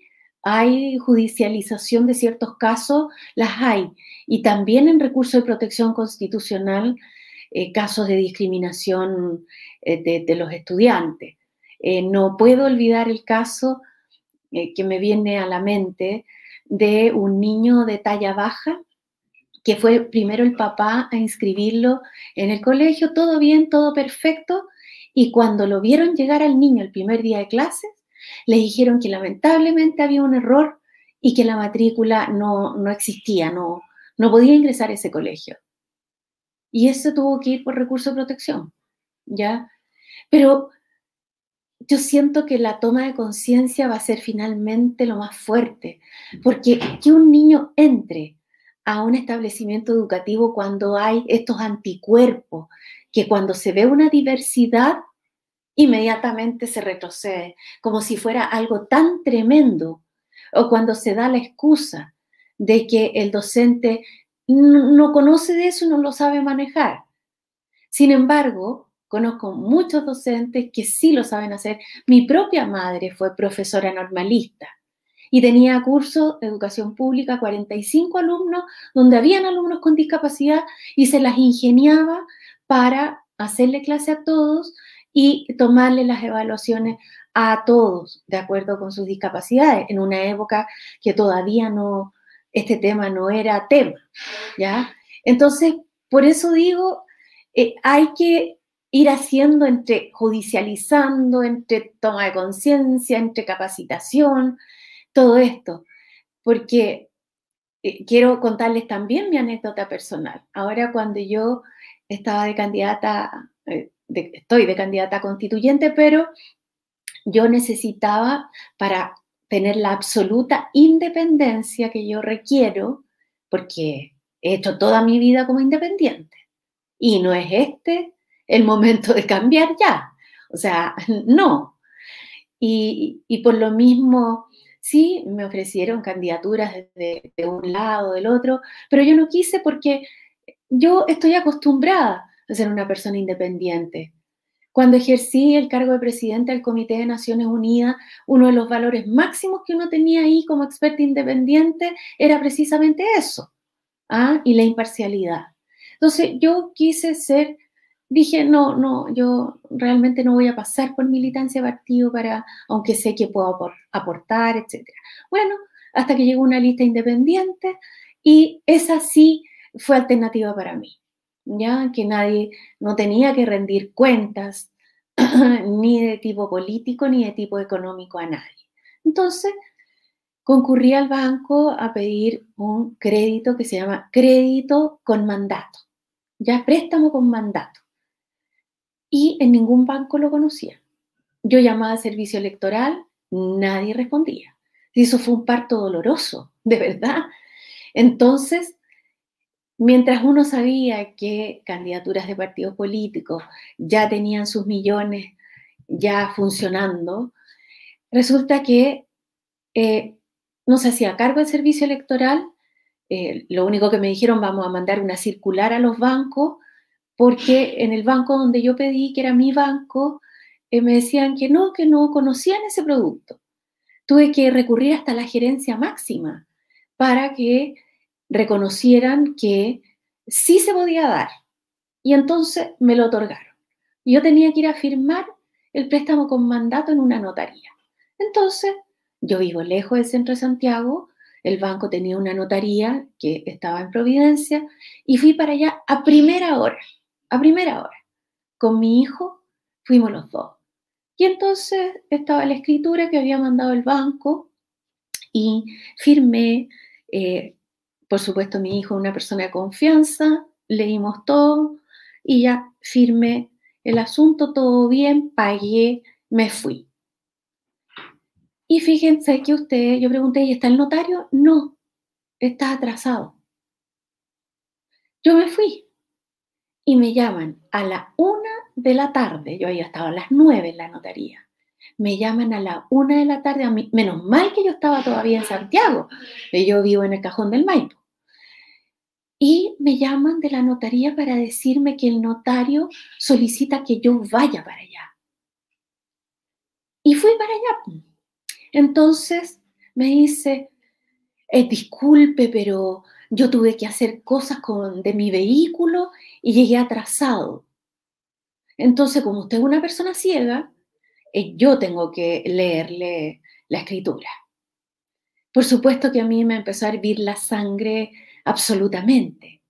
Speaker 3: hay judicialización de ciertos casos, las hay. Y también en recurso de protección constitucional, eh, casos de discriminación eh, de, los estudiantes. No puedo olvidar el caso que me viene a la mente de un niño de talla baja, que fue primero el papá a inscribirlo en el colegio, todo bien, todo perfecto, y cuando lo vieron llegar al niño el primer día de clases, le dijeron que lamentablemente había un error y que la matrícula no, no existía, no, no podía ingresar a ese colegio. Y eso tuvo que ir por recurso de protección, ¿ya? Pero yo siento que la toma de conciencia va a ser finalmente lo más fuerte, porque que un niño entre a un establecimiento educativo cuando hay estos anticuerpos, que cuando se ve una diversidad, inmediatamente se retrocede, como si fuera algo tan tremendo, o cuando se da la excusa de que el docente no conoce de eso, no lo sabe manejar. Sin embargo, conozco muchos docentes que sí lo saben hacer. Mi propia madre fue profesora normalista y tenía curso de educación pública, 45 alumnos, donde habían alumnos con discapacidad y se las ingeniaba para hacerle clase a todos y tomarle las evaluaciones a todos de acuerdo con sus discapacidades, en una época que todavía no, este tema no era tema, ¿ya? Entonces, por eso digo, eh, hay que ir haciendo entre judicializando, entre toma de conciencia, entre capacitación, todo esto, porque eh, quiero contarles también mi anécdota personal. Ahora cuando yo estaba de candidata, eh, estoy de candidata constituyente, pero yo necesitaba para tener la absoluta independencia que yo requiero, porque he hecho toda mi vida como independiente. Y no es este el momento de cambiar ya. O sea, no. Y, y por lo mismo, sí, me ofrecieron candidaturas de, un lado, del otro, pero yo no quise porque yo estoy acostumbrada a ser una persona independiente. Cuando ejercí el cargo de presidente del Comité de Naciones Unidas, uno de los valores máximos que uno tenía ahí como experto independiente era precisamente eso, ¿ah? y la imparcialidad. Entonces yo quise ser, dije, no, no, yo realmente no voy a pasar por militancia partido para, aunque sé que puedo aportar, etc. Bueno, hasta que llegó una lista independiente y esa sí fue alternativa para mí ya que nadie no tenía que rendir cuentas ni de tipo político ni de tipo económico a nadie. Entonces, concurrí al banco a pedir un crédito que se llama crédito con mandato, ya préstamo con mandato. Y en ningún banco lo conocía. Yo llamaba a servicio electoral, nadie respondía. Y eso fue un parto doloroso, de verdad. Entonces, Mientras uno sabía que candidaturas de partidos políticos ya tenían sus millones ya funcionando, resulta que eh, no se hacía cargo del servicio electoral. Eh, lo único que me dijeron, vamos a mandar una circular a los bancos, porque en el banco donde yo pedí, que era mi banco, eh, me decían que no, que no conocían ese producto. Tuve que recurrir hasta la gerencia máxima para que reconocieran que sí se podía dar. Y entonces me lo otorgaron. Yo tenía que ir a firmar el préstamo con mandato en una notaría. Entonces, yo vivo lejos del centro de Santiago, el banco tenía una notaría que estaba en Providencia y fui para allá a primera hora, a primera hora. Con mi hijo fuimos los dos. Y entonces estaba la escritura que había mandado el banco y firmé, eh, por supuesto, mi hijo una persona de confianza, leímos todo y ya firmé el asunto, todo bien, pagué, me fui. Y fíjense que usted, yo pregunté, ¿y está el notario? No, está atrasado. Yo me fui y me llaman a la una de la tarde, yo había estado a las nueve en la notaría, me llaman a la una de la tarde, a mí, menos mal que yo estaba todavía en Santiago, yo vivo en el cajón del Maipo y me llaman de la notaría para decirme que el notario solicita que yo vaya para allá. Y fui para allá. Entonces me dice, eh, disculpe, pero yo tuve que hacer cosas con, de mi vehículo y llegué atrasado. Entonces, como usted es una persona ciega, eh, yo tengo que leerle la escritura. Por supuesto que a mí me empezó a hervir la sangre absolutamente.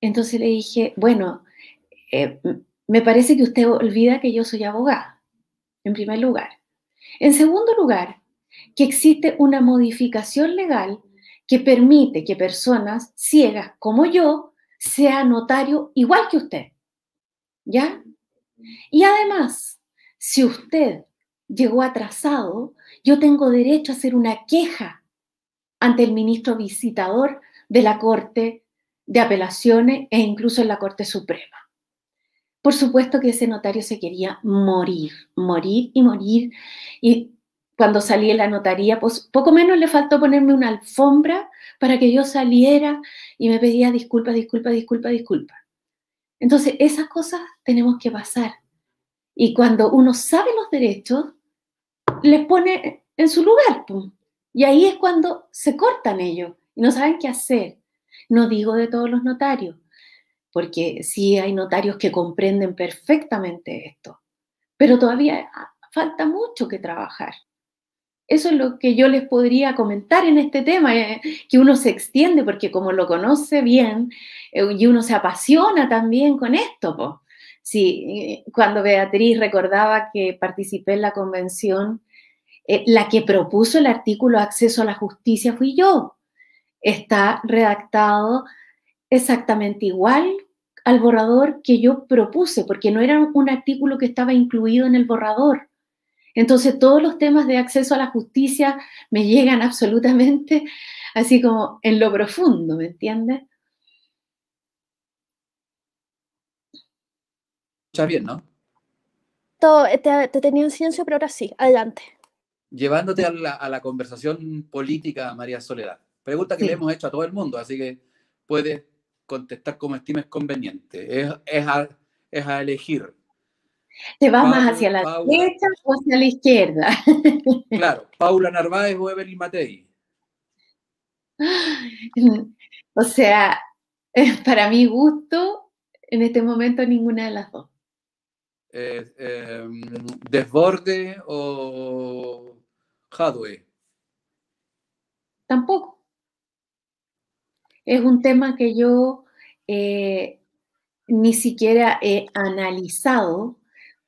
Speaker 3: Entonces le dije, bueno, eh, me parece que usted olvida que yo soy abogada, en primer lugar. En segundo lugar, que existe una modificación legal que permite que personas ciegas como yo sea notario igual que usted. ¿Ya? Y además, si usted llegó atrasado, yo tengo derecho a hacer una queja ante el ministro visitador de la Corte de Apelaciones e incluso en la Corte Suprema. Por supuesto que ese notario se quería morir, morir y morir. Y cuando salí en la notaría, pues poco menos le faltó ponerme una alfombra para que yo saliera y me pedía disculpas, disculpas, disculpas, disculpas. Entonces, esas cosas tenemos que pasar. Y cuando uno sabe los derechos, les pone en su lugar. Y ahí es cuando se cortan ellos y no saben qué hacer. No digo de todos los notarios, porque sí hay notarios que comprenden perfectamente esto, pero todavía falta mucho que trabajar. Eso es lo que yo les podría comentar en este tema, eh, que uno se extiende porque como lo conoce bien eh, y uno se apasiona también con esto. Sí, cuando Beatriz recordaba que participé en la convención, eh, la que propuso el artículo acceso a la justicia fui yo. Está redactado exactamente igual al borrador que yo propuse, porque no era un artículo que estaba incluido en el borrador. Entonces todos los temas de acceso a la justicia me llegan absolutamente así como en lo profundo, ¿me entiendes?
Speaker 2: Está bien, ¿no?
Speaker 1: te, te tenía en silencio, pero ahora sí, adelante.
Speaker 2: Llevándote a la, conversación política, María Soledad. Pregunta que le hemos hecho a todo el mundo, así que puedes contestar como estimes conveniente. Es, es, a, es a elegir.
Speaker 3: ¿Te vas más hacia la derecha o hacia la izquierda?
Speaker 2: claro, Paula Narváez o Evelyn Matei.
Speaker 3: O sea, para mi gusto, en este momento ninguna de las dos.
Speaker 2: Eh, em, ¿Desborde o Hadwe?
Speaker 3: Tampoco. Es un tema que yo eh, ni siquiera he analizado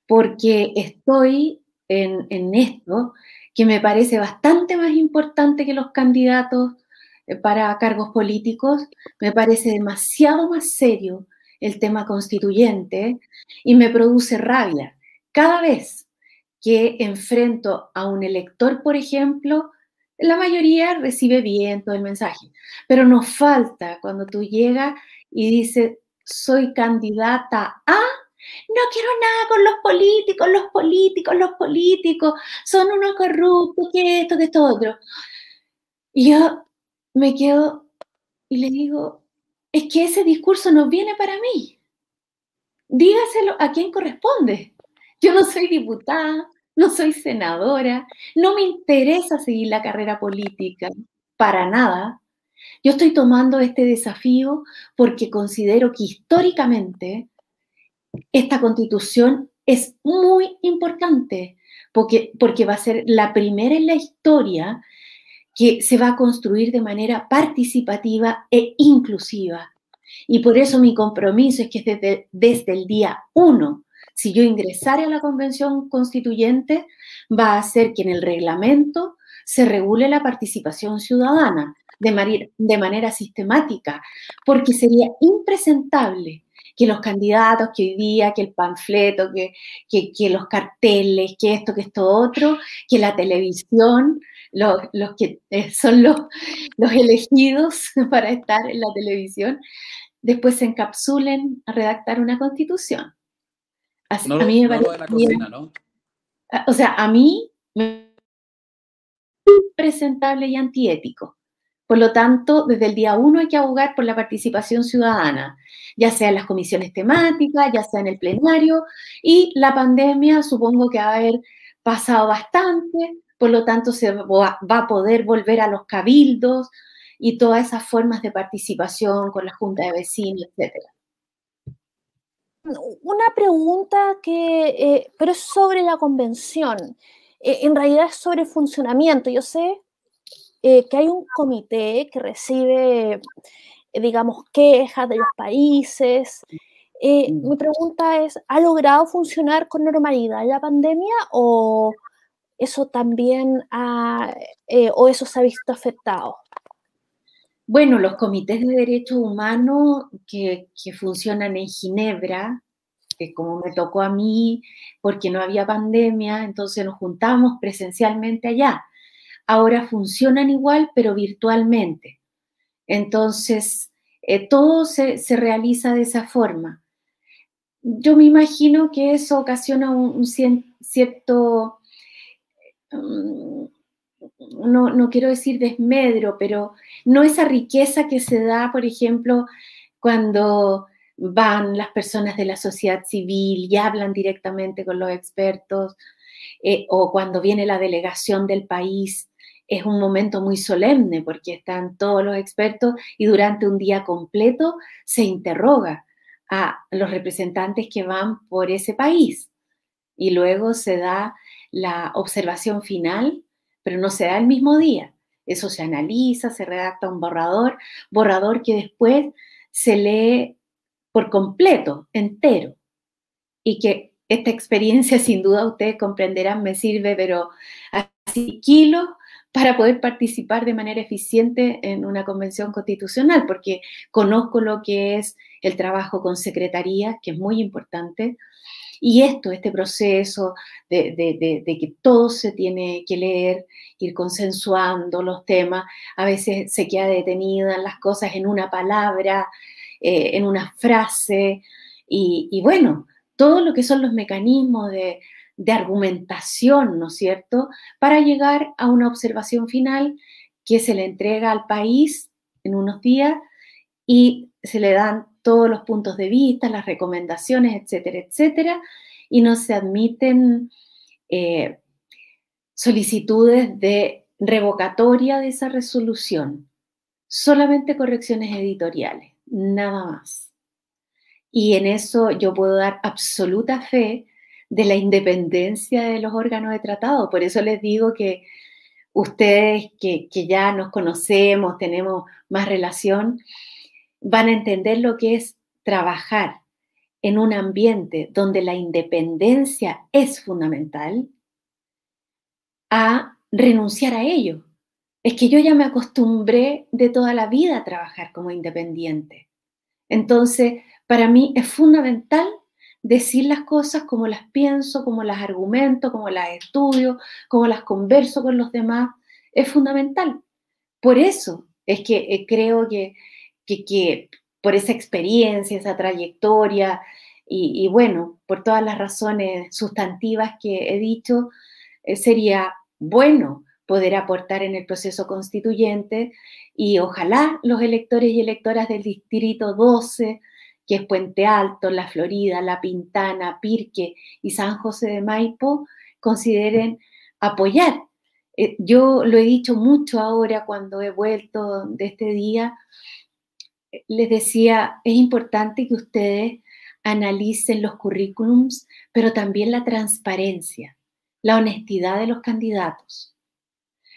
Speaker 3: porque estoy en, esto que me parece bastante más importante que los candidatos eh, para cargos políticos, me parece demasiado más serio el tema constituyente y me produce rabia. Cada vez que enfrento a un elector, por ejemplo, la mayoría recibe bien todo el mensaje, pero nos falta cuando tú llegas y dices, soy candidata a no quiero nada con los políticos, los políticos, los políticos, son unos corruptos, que esto, que esto otro. Y yo me quedo y le digo, es que ese discurso no viene para mí. Dígaselo a quien corresponde. Yo no soy diputada, no soy senadora, no me interesa seguir la carrera política, para nada. Yo estoy tomando este desafío porque considero que históricamente esta constitución es muy importante porque, porque va a ser la primera en la historia que se va a construir de manera participativa e inclusiva. Y por eso mi compromiso es que desde, desde el día uno, si yo ingresara a la convención constituyente, va a ser que en el reglamento se regule la participación ciudadana de, de manera sistemática, porque sería impresentable que los candidatos, que hoy día, que el panfleto, que, que, los carteles, que esto, que esto otro, que la televisión, los, los que eh, son los, los elegidos para estar en la televisión, después se encapsulen a redactar una constitución.
Speaker 2: Así, a mí me parece, la cocina, ¿no?
Speaker 3: O sea, a mí me impresentable y antiético. Por lo tanto, desde el día uno hay que abogar por la participación ciudadana, ya sea en las comisiones temáticas, ya sea en el plenario, y la pandemia supongo que va a haber pasado bastante, por lo tanto se va a poder volver a los cabildos y todas esas formas de participación con la junta de vecinos, etc.
Speaker 1: Una pregunta que, eh, pero es sobre la convención. Eh, en realidad es sobre funcionamiento. Yo sé eh, que hay un comité que recibe, eh, digamos, quejas de los países. Eh, mi pregunta es, ¿ha logrado funcionar con normalidad la pandemia o eso también ha, o eso se ha visto afectado?
Speaker 3: Bueno, los comités de derechos humanos que, que funcionan en Ginebra, que como me tocó a mí, porque no había pandemia, entonces nos juntamos presencialmente allá ahora funcionan igual, pero virtualmente. Entonces, eh, todo se, realiza de esa forma. Yo me imagino que eso ocasiona un, cierto, mm, no, no, quiero decir desmedro, pero no esa riqueza que se da, por ejemplo, cuando van las personas de la sociedad civil y hablan directamente con los expertos, eh, o cuando viene la delegación del país, es un momento muy solemne porque están todos los expertos y durante un día completo se interroga a los representantes que van por ese país y luego se da la observación final, pero no se da el mismo día. Eso se analiza, se redacta un borrador, borrador que después se lee por completo, entero, y que esta experiencia, sin duda ustedes comprenderán, me sirve, pero así kilos para poder participar de manera eficiente en una convención constitucional, porque conozco lo que es el trabajo con secretarías, que es muy importante, y esto, este proceso de, que todo se tiene que leer, ir consensuando los temas, a veces se queda detenida las cosas en una palabra, eh, en una frase, y bueno, todo lo que son los mecanismos de, argumentación, ¿no es cierto?, para llegar a una observación final que se le entrega al país en unos días y se le dan todos los puntos de vista, las recomendaciones, etcétera, etcétera, y no se admiten eh, solicitudes de revocatoria de esa resolución, solamente correcciones editoriales, nada más. Y en eso yo puedo dar absoluta fe de la independencia de los órganos de tratado. Por eso les digo que ustedes que, ya nos conocemos, tenemos más relación, van a entender lo que es trabajar en un ambiente donde la independencia es fundamental, a renunciar a ello. Es que yo ya me acostumbré de toda la vida a trabajar como independiente. Entonces, para mí es fundamental decir las cosas como las pienso, como las argumento, como las estudio, como las converso con los demás. Es fundamental. Por eso es que eh, creo que, que, por esa experiencia, esa trayectoria y, bueno, por todas las razones sustantivas que he dicho, eh, sería bueno poder aportar en el proceso constituyente y ojalá los electores y electoras del Distrito 12 que es Puente Alto, La Florida, La Pintana, Pirque y San José de Maipo, consideren apoyar. Eh, yo lo he dicho mucho ahora cuando he vuelto de este día, les decía, es importante que ustedes analicen los currículums, pero también la transparencia, la honestidad de los candidatos.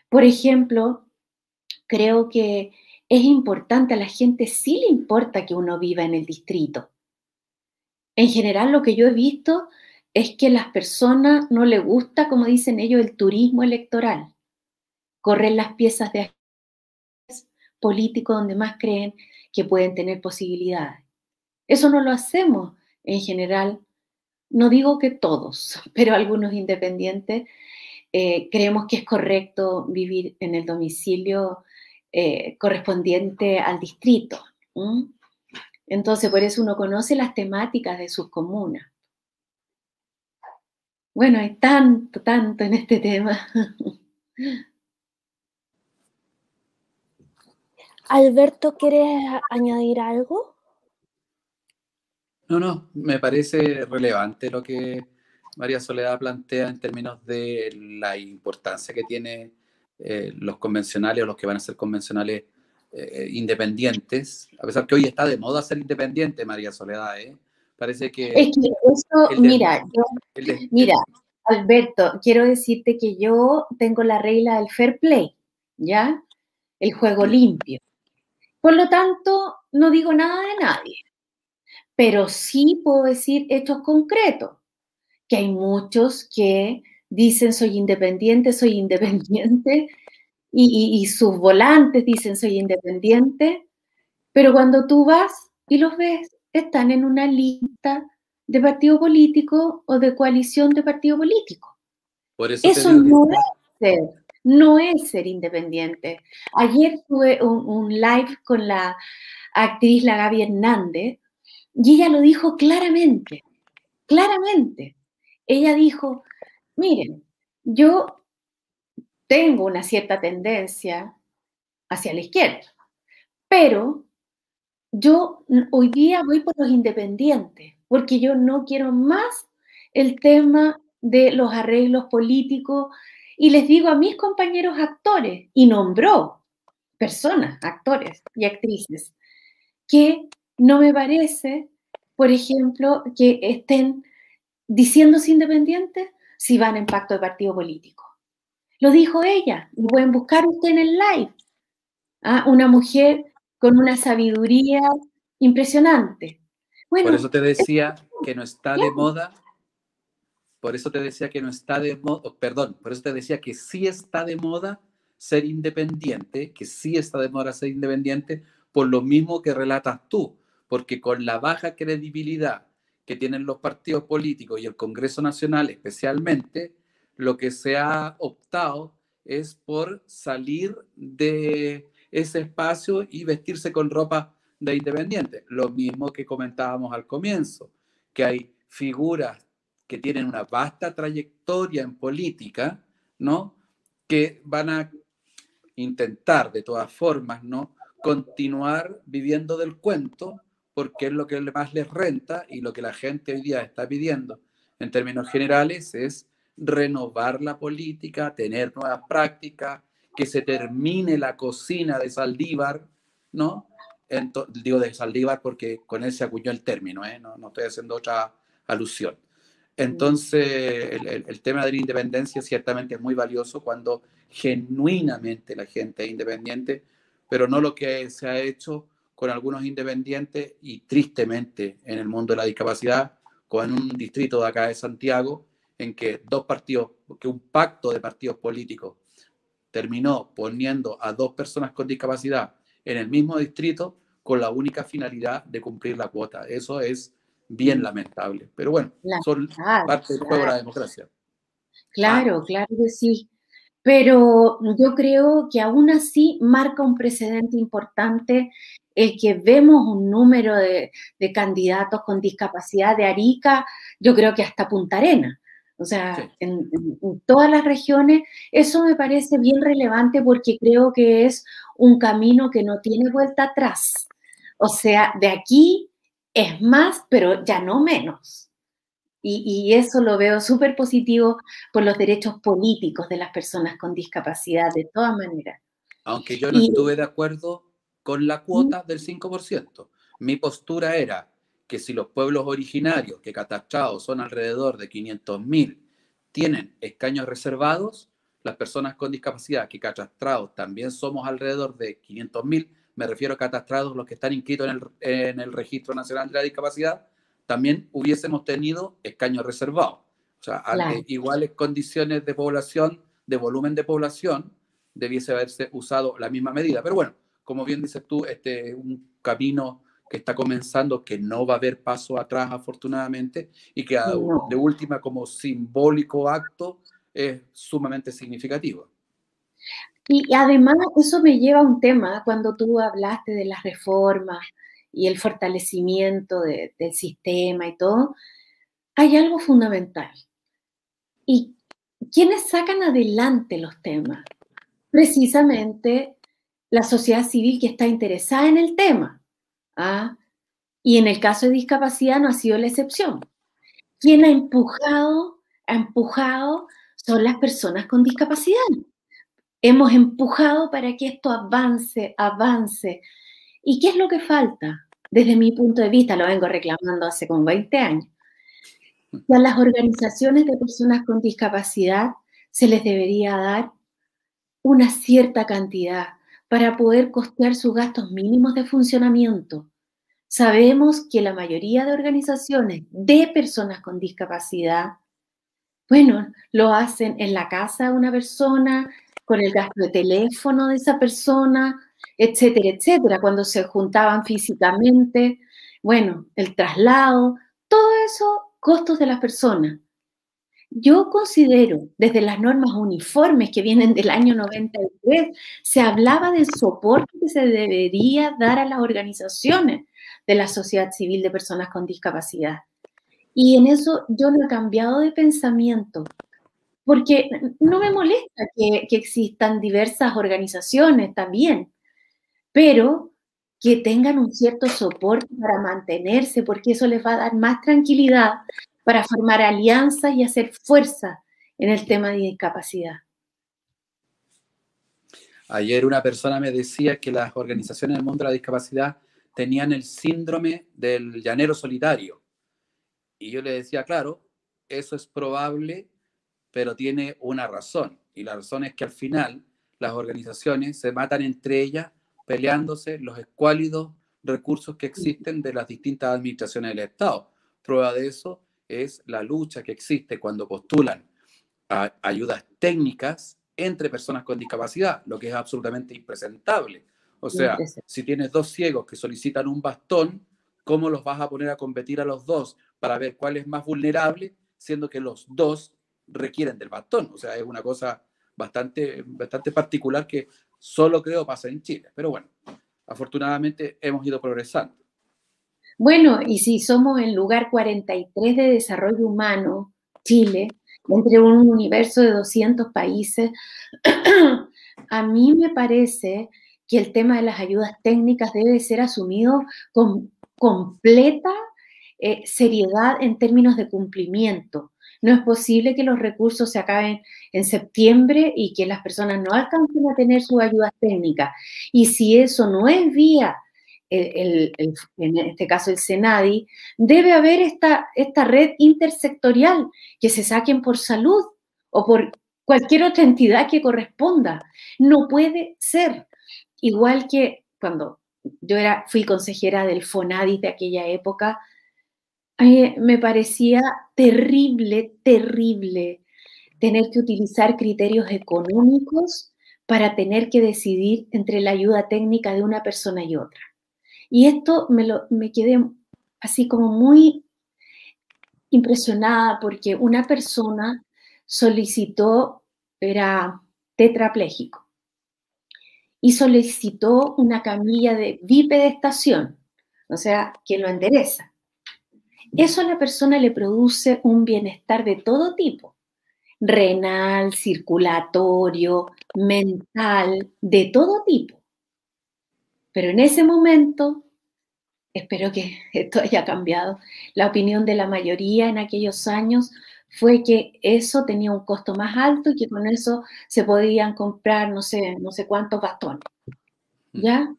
Speaker 3: Por ejemplo, creo que es importante, a la gente sí le importa que uno viva en el distrito. En general lo que yo he visto es que a las personas no les gusta, como dicen ellos, el turismo electoral. Corren las piezas de políticos donde más creen que pueden tener posibilidades. Eso no lo hacemos en general, no digo que todos, pero algunos independientes eh, creemos que es correcto vivir en el domicilio eh, correspondiente al distrito. Entonces, por eso uno conoce las temáticas de sus comunas. Bueno, hay tanto, tanto en este tema.
Speaker 1: Alberto, ¿quieres añadir algo?
Speaker 2: No, no, me parece relevante lo que María Soledad plantea en términos de la importancia que tiene eh, los convencionales o los que van a ser convencionales eh, independientes, a pesar que hoy está de moda ser independiente, María Soledad, ¿eh? Parece que...
Speaker 3: Es que eso, mira, mira, Alberto, quiero decirte que yo tengo la regla del fair play, ¿ya? El juego limpio. Por lo tanto, no digo nada de nadie, pero sí puedo decir hechos concretos, que hay muchos que dicen soy independiente, soy independiente, y, sus volantes dicen soy independiente, pero cuando tú vas y los ves, están en una lista de partido político o de coalición de partido político. Por eso, no es ser no es ser independiente. Ayer tuve un, live con la actriz la Gaby Hernández y ella lo dijo claramente, claramente. Ella dijo, miren, yo tengo una cierta tendencia hacia la izquierda, pero yo hoy día voy por los independientes, porque yo no quiero más el tema de los arreglos políticos y les digo a mis compañeros actores, y nombró personas, actores y actrices, que no me parece, por ejemplo, que estén diciéndose independientes si van en pacto de partido político. Lo dijo ella, lo pueden buscar usted en el live. ¿ah? Una mujer con una sabiduría impresionante.
Speaker 2: Bueno, por eso te decía que no está de moda por eso te decía que no está de moda, perdón, por eso te decía que sí está de moda ser independiente, que sí está de moda ser independiente, por lo mismo que relatas tú, porque con la baja credibilidad que tienen los partidos políticos y el Congreso Nacional especialmente, lo que se ha optado es por salir de ese espacio y vestirse con ropa de independiente. Lo mismo que comentábamos al comienzo, que hay figuras que tienen una vasta trayectoria en política, ¿no? Que van a intentar de todas formas, ¿no? Continuar viviendo del cuento porque es lo que más les renta y lo que la gente hoy día está pidiendo en términos generales es renovar la política, tener nuevas prácticas, que se termine la cocina de Saldívar, ¿no? digo de Saldívar porque con él se acuñó el término, ¿eh? no, no estoy haciendo otra alusión. Entonces, el, tema de la independencia ciertamente es muy valioso cuando genuinamente la gente es independiente, pero no lo que se ha hecho con algunos independientes y tristemente en el mundo de la discapacidad, con un distrito de acá de Santiago, en que dos partidos, que un pacto de partidos políticos terminó poniendo a dos personas con discapacidad en el mismo distrito con la única finalidad de cumplir la cuota. Eso es bien lamentable. Pero bueno, son parte del juego de la democracia.
Speaker 3: Claro, ah. claro que sí. Pero yo creo que aún así marca un precedente importante el que vemos un número de, candidatos con discapacidad de Arica, yo creo que hasta Punta Arena. O sea, en, todas las regiones, eso me parece bien relevante porque creo que es un camino que no tiene vuelta atrás. O sea, de aquí es más, pero ya no menos. Y, eso lo veo súper positivo por los derechos políticos de las personas con discapacidad, de todas maneras.
Speaker 2: Aunque yo no estuve de acuerdo con la cuota del 5%. Mi postura era que si los pueblos originarios, que catastrados son alrededor de 500.000, tienen escaños reservados, las personas con discapacidad, que catastrados también somos alrededor de 500.000, me refiero a catastrados, los que están inscritos en el, Registro Nacional de la Discapacidad, también hubiésemos tenido escaños reservados. O sea, iguales condiciones de población, de volumen de población, debiese haberse usado la misma medida. Pero bueno, como bien dices tú, este es un camino que está comenzando, que no va a haber paso atrás, afortunadamente, y que de última, como simbólico acto, es sumamente significativo.
Speaker 3: Y además eso me lleva a un tema cuando tú hablaste de las reformas y el fortalecimiento del sistema y todo, hay algo fundamental. ¿Y quiénes sacan adelante los temas? Precisamente la sociedad civil que está interesada en el tema. ¿ah? Y en el caso de discapacidad no ha sido la excepción. ¿Quién ha empujado? Ha empujado son las personas con discapacidad hemos empujado para que esto avance, avance. ¿Y qué es lo que falta? Desde mi punto de vista, lo vengo reclamando hace como 20 años. a las organizaciones de personas con discapacidad se les debería dar una cierta cantidad para poder costear sus gastos mínimos de funcionamiento. Sabemos que la mayoría de organizaciones de personas con discapacidad, bueno, lo hacen en la casa de una persona, con el gasto de teléfono de esa persona, etcétera, etcétera, cuando se juntaban físicamente, bueno, el traslado, todo eso, costos de las personas. Yo considero, desde las normas uniformes que vienen del año 93, se hablaba del soporte que se debería dar a las organizaciones de la sociedad civil de personas con discapacidad. Y en eso yo lo he cambiado de pensamiento, porque no me molesta que, que existan diversas organizaciones también, pero que tengan un cierto soporte para mantenerse, porque eso les va a dar más tranquilidad para formar alianzas y hacer fuerza en el tema de discapacidad.
Speaker 2: Ayer una persona me decía que las organizaciones del mundo de la discapacidad tenían el síndrome del llanero solitario. Y yo le decía, claro, eso es probable, pero tiene una razón. Y la razón es que al final las organizaciones se matan entre ellas peleándose los escuálidos recursos que existen de las distintas administraciones del Estado. Prueba de eso es la lucha que existe cuando postulan ayudas técnicas entre personas con discapacidad, lo que es absolutamente impresentable. O sea, si tienes dos ciegos que solicitan un bastón, ¿cómo los vas a poner a competir a los dos para ver cuál es más vulnerable, siendo que los dos requieren del bastón? O sea, es una cosa bastante, bastante particular que solo creo pasa en Chile. Pero bueno, afortunadamente hemos ido progresando.
Speaker 3: Bueno, y si somos el lugar 43 de desarrollo humano, Chile, entre un universo de 200 países, a mí me parece que el tema de las ayudas técnicas debe ser asumido con completa eh, seriedad en términos de cumplimiento. No es posible que los recursos se acaben en septiembre y que las personas no alcancen a tener sus ayudas técnicas. Y si eso no es vía en este caso el SENADI, debe haber esta, red intersectorial que se saquen por salud o por cualquier otra entidad que corresponda. No puede ser. Igual que cuando yo era, fui consejera del FONADI de aquella época, me parecía terrible, terrible tener que utilizar criterios económicos para tener que decidir entre la ayuda técnica de una persona y otra. Y esto me, lo, me quedé así como muy impresionada porque una persona solicitó, era tetrapléjico, y solicitó una camilla de bipedestación, o sea, que lo endereza. Eso a la persona le produce un bienestar de todo tipo, renal, circulatorio, mental, de todo tipo. Pero en ese momento, espero que esto haya cambiado, la opinión de la mayoría en aquellos años fue que eso tenía un costo más alto y que con eso se podían comprar no sé, no sé cuántos bastones. Mm. ¿Ya?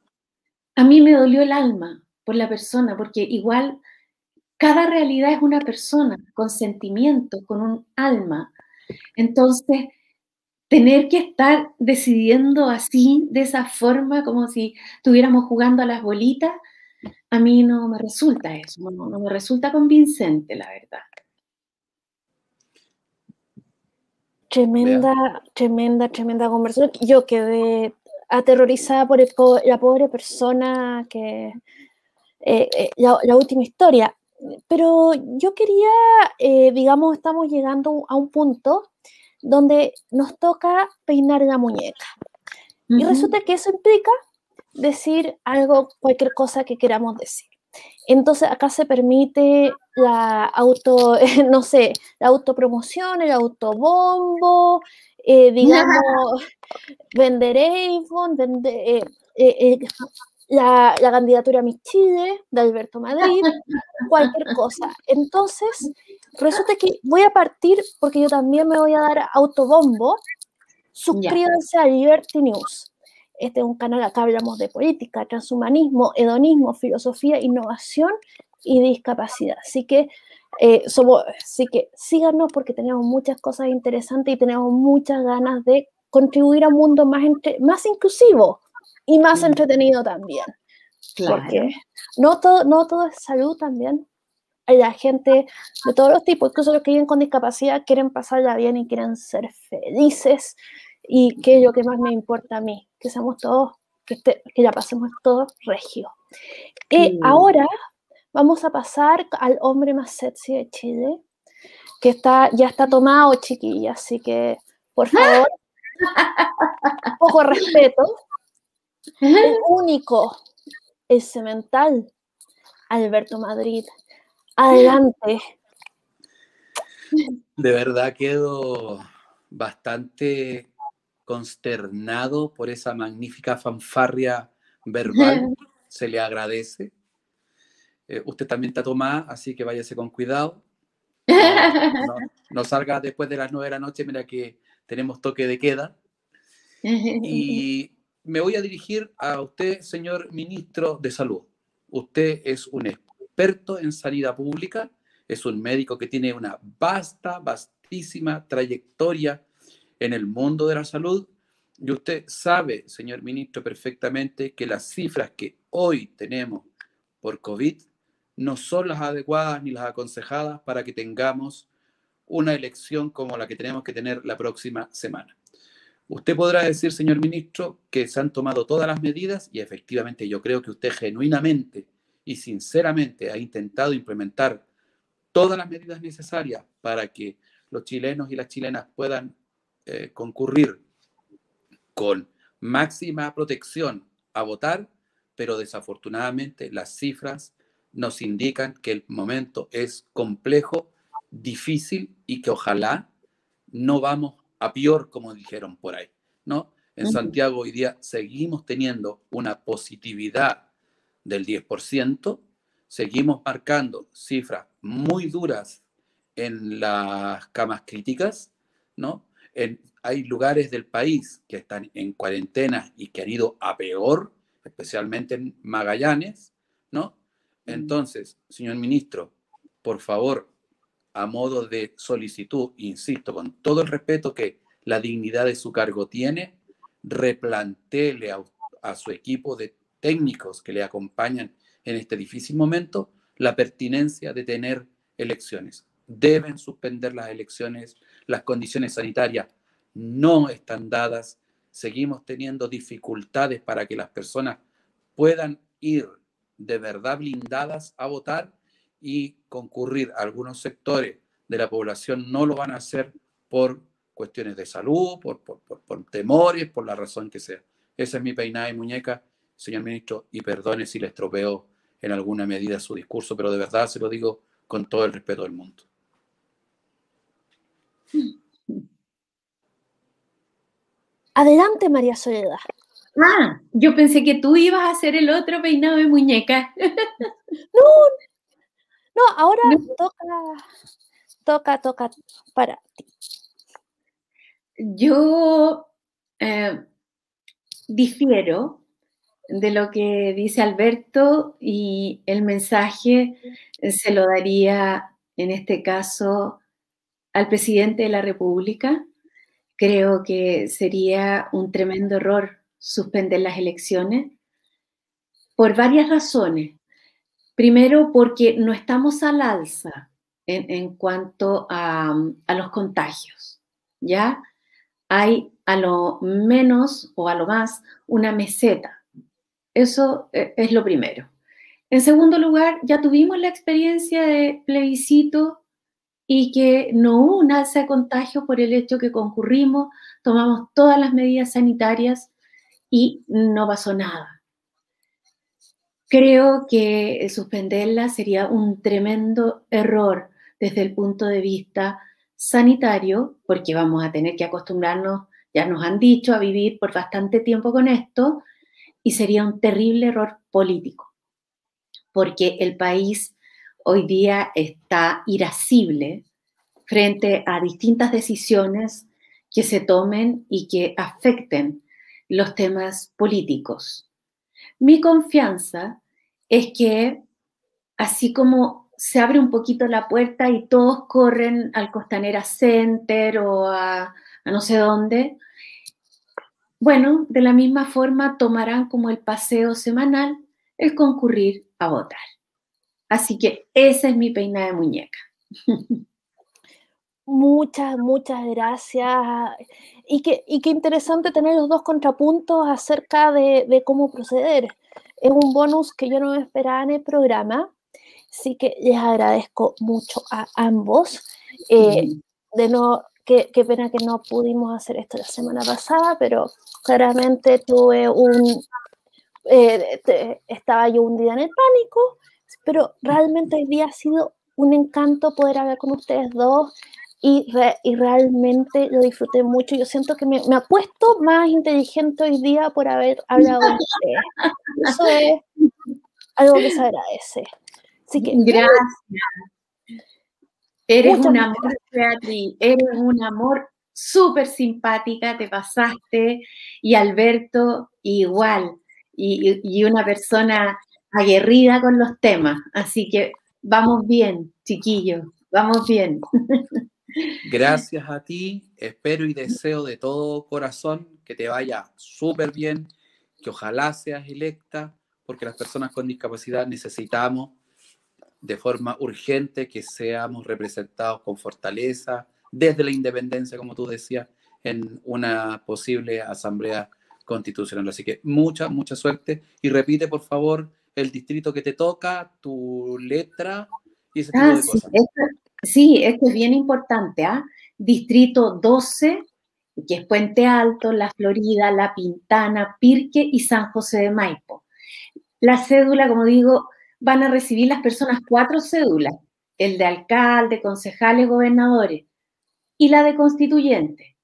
Speaker 3: A mí me dolió el alma por la persona, porque igual cada realidad es una persona con sentimientos, con un alma. Entonces, tener que estar decidiendo así, de esa forma, como si estuviéramos jugando a las bolitas, a mí no me resulta eso, no, me resulta convincente, la verdad.
Speaker 1: Tremenda, tremenda, tremenda conversación. Yo quedé aterrorizada por la pobre persona que... Eh, eh, la, última historia. Pero yo quería, eh, digamos, estamos llegando a un punto donde nos toca peinar la muñeca. Y resulta que eso implica decir algo, cualquier cosa que queramos decir. Entonces acá se permite la auto, no sé, la autopromoción, el autobombo, eh, digamos, vender iPhone, vender, eh, eh, la, la, candidatura a Miss Chile de Alberto Madrid, cualquier cosa. Entonces, resulta que voy a partir, porque yo también me voy a dar autobombo, suscríbanse a Liberty News. Este es un canal, acá hablamos de política, transhumanismo, hedonismo, filosofía, innovación y discapacidad. Así que, eh, somos, así que síganos porque tenemos muchas cosas interesantes y tenemos muchas ganas de contribuir a un mundo más, más inclusivo y más mm. entretenido también. Porque no todo, no todo es salud también. Hay la gente de todos los tipos, incluso los que viven con discapacidad, quieren pasarla bien y quieren ser felices. Y que es lo que más me importa a mí, que seamos todos, que, este, que ya pasemos todos regio. Y ahora vamos a pasar al hombre más sexy de Chile. que está, ya está tomado, chiquilla, así que, por favor, poco respeto. El único, el cemental, Alberto Madrid. Adelante.
Speaker 2: De verdad quedo bastante consternado por esa magnífica fanfarria verbal. Se le agradece. Eh, usted también está tomada, así que váyase con cuidado. No, salga después de las nueve de la noche, mira que tenemos toque de queda. Y me voy a dirigir a usted, señor ministro de Salud. Usted es un experto en sanidad pública, es un médico que tiene una vasta, vastísima trayectoria en el mundo de la salud. Y usted sabe, señor ministro, perfectamente que las cifras que hoy tenemos por COVID no son las adecuadas ni las aconsejadas para que tengamos una elección como la que tenemos que tener la próxima semana. Usted podrá decir, señor ministro, que se han tomado todas las medidas y efectivamente yo creo que usted genuinamente y sinceramente ha intentado implementar todas las medidas necesarias para que los chilenos y las chilenas puedan eh, concurrir con máxima protección a votar, pero desafortunadamente las cifras nos indican que el momento es complejo, difícil y que ojalá no vamos a peor, como dijeron por ahí, ¿no? En Santiago hoy día seguimos teniendo una positividad del 10%, seguimos marcando cifras muy duras en las camas críticas, ¿no? hay lugares del país que están en cuarentena y que han ido a peor, especialmente en Magallanes, ¿no? Entonces, señor ministro, por favor, a modo de solicitud, insisto, con todo el respeto que la dignidad de su cargo tiene, replanteele a, su equipo de técnicos que le acompañan en este difícil momento la pertinencia de tener elecciones. Deben suspender las elecciones, las condiciones sanitarias no están dadas, seguimos teniendo dificultades para que las personas puedan ir de verdad blindadas a votar y concurrir. Algunos sectores de la población no lo van a hacer por cuestiones de salud, por, por, temores, por la razón que sea. Esa es mi peinada y muñeca, señor ministro, y perdone si le estropeo en alguna medida su discurso, pero de verdad se lo digo con todo el respeto del mundo.
Speaker 1: Adelante, María Soledad.
Speaker 3: Ah, yo pensé que tú ibas a hacer el otro peinado de muñeca.
Speaker 1: no, no, ahora toca, toca, toca para ti.
Speaker 3: Yo eh, difiero de lo que dice Alberto y el mensaje se lo daría en este caso al presidente de la República. Creo que sería un tremendo error suspender las elecciones por varias razones. Primero, porque no estamos al alza en, cuanto a, los contagios, ¿ya? Hay a lo menos o a lo más una meseta. Eso eh, es lo primero. En segundo lugar, ya tuvimos la experiencia de plebiscito y que no hubo un alza de contagio por el hecho que concurrimos, tomamos todas las medidas sanitarias y no pasó nada. Creo que suspenderla sería un tremendo error desde el punto de vista sanitario, porque vamos a tener que acostumbrarnos, ya nos han dicho, a vivir por bastante tiempo con esto, y sería un terrible error político, porque el país hoy día está irascible frente a distintas decisiones que se tomen y que afecten los temas políticos. Mi confianza es que así como se abre un poquito la puerta y todos corren al Costanera Center o a, no sé dónde, bueno, de la misma forma tomarán como el paseo semanal el concurrir a votar. Así que esa es mi peina de muñeca.
Speaker 1: Muchas, muchas gracias. Y qué, y qué interesante tener los dos contrapuntos acerca de, cómo proceder. Es un bonus que yo no esperaba en el programa, así que les agradezco mucho a ambos. Eh, de no, qué, qué, pena que no pudimos hacer esto la semana pasada, pero claramente tuve un, eh, estaba yo un día en el pánico, pero realmente hoy día ha sido un encanto poder hablar con ustedes dos y, y realmente lo disfruté mucho. Yo siento que me, me ha puesto más inteligente hoy día por haber hablado con ustedes. Eso es algo que se agradece. Así que,
Speaker 3: Gracias. Eres un amor, Beatriz, eres un amor súper simpática, te pasaste, y Alberto igual, y, y, una persona aguerrida con los temas, así que vamos bien, chiquillos, vamos bien.
Speaker 2: Gracias a ti, espero y deseo de todo corazón que te vaya súper bien, que ojalá seas electa, porque las personas con discapacidad necesitamos de forma urgente que seamos representados con fortaleza, desde la independencia, como tú decías, en una posible asamblea constitucional. Así que mucha, mucha suerte. Y repite, por favor, el distrito que te toca, tu letra y ese tipo
Speaker 3: ah,
Speaker 2: de
Speaker 3: sí,
Speaker 2: cosas.
Speaker 3: Sí, esto es bien importante. ¿ah? Distrito 12, que es Puente Alto, La Florida, La Pintana, Pirque y San José de Maipo. La cédula, como digo, van a recibir las personas cuatro cédulas, el de alcalde, concejales, gobernadores y la de constituyente.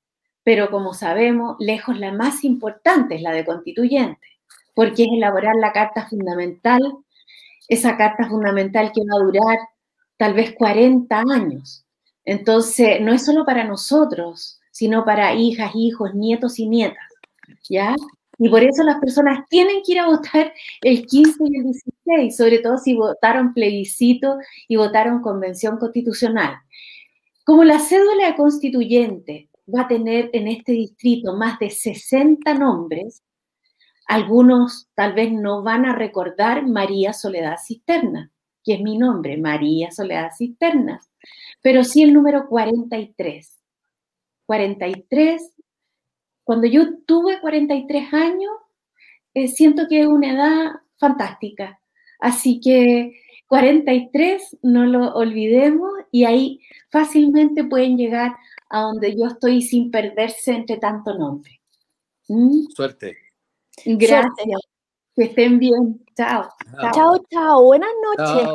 Speaker 3: Pero como sabemos, lejos la más importante es la de constituyente, porque es elaborar la carta fundamental, esa carta fundamental que va a durar tal vez 40 años. Entonces, no es solo para nosotros, sino para hijas, hijos, nietos y nietas, ¿ya? Y por eso las personas tienen que ir a votar el 15 y el 16, sobre todo si votaron plebiscito y votaron convención constitucional. Como la cédula constituyente va a tener en este distrito más de 60 nombres, algunos tal vez no van a recordar María Soledad Cisterna, que es mi nombre, María Soledad Cisterna, pero sí el número 43. 43 cuando yo tuve 43 años, eh, siento que es una edad fantástica. Así que 43, no lo olvidemos, y ahí fácilmente pueden llegar a donde yo estoy sin perderse entre tanto nombre.
Speaker 2: ¿Mm? Suerte.
Speaker 3: Gracias. Que estén bien. Chao.
Speaker 1: Chao, chao. Buenas noches.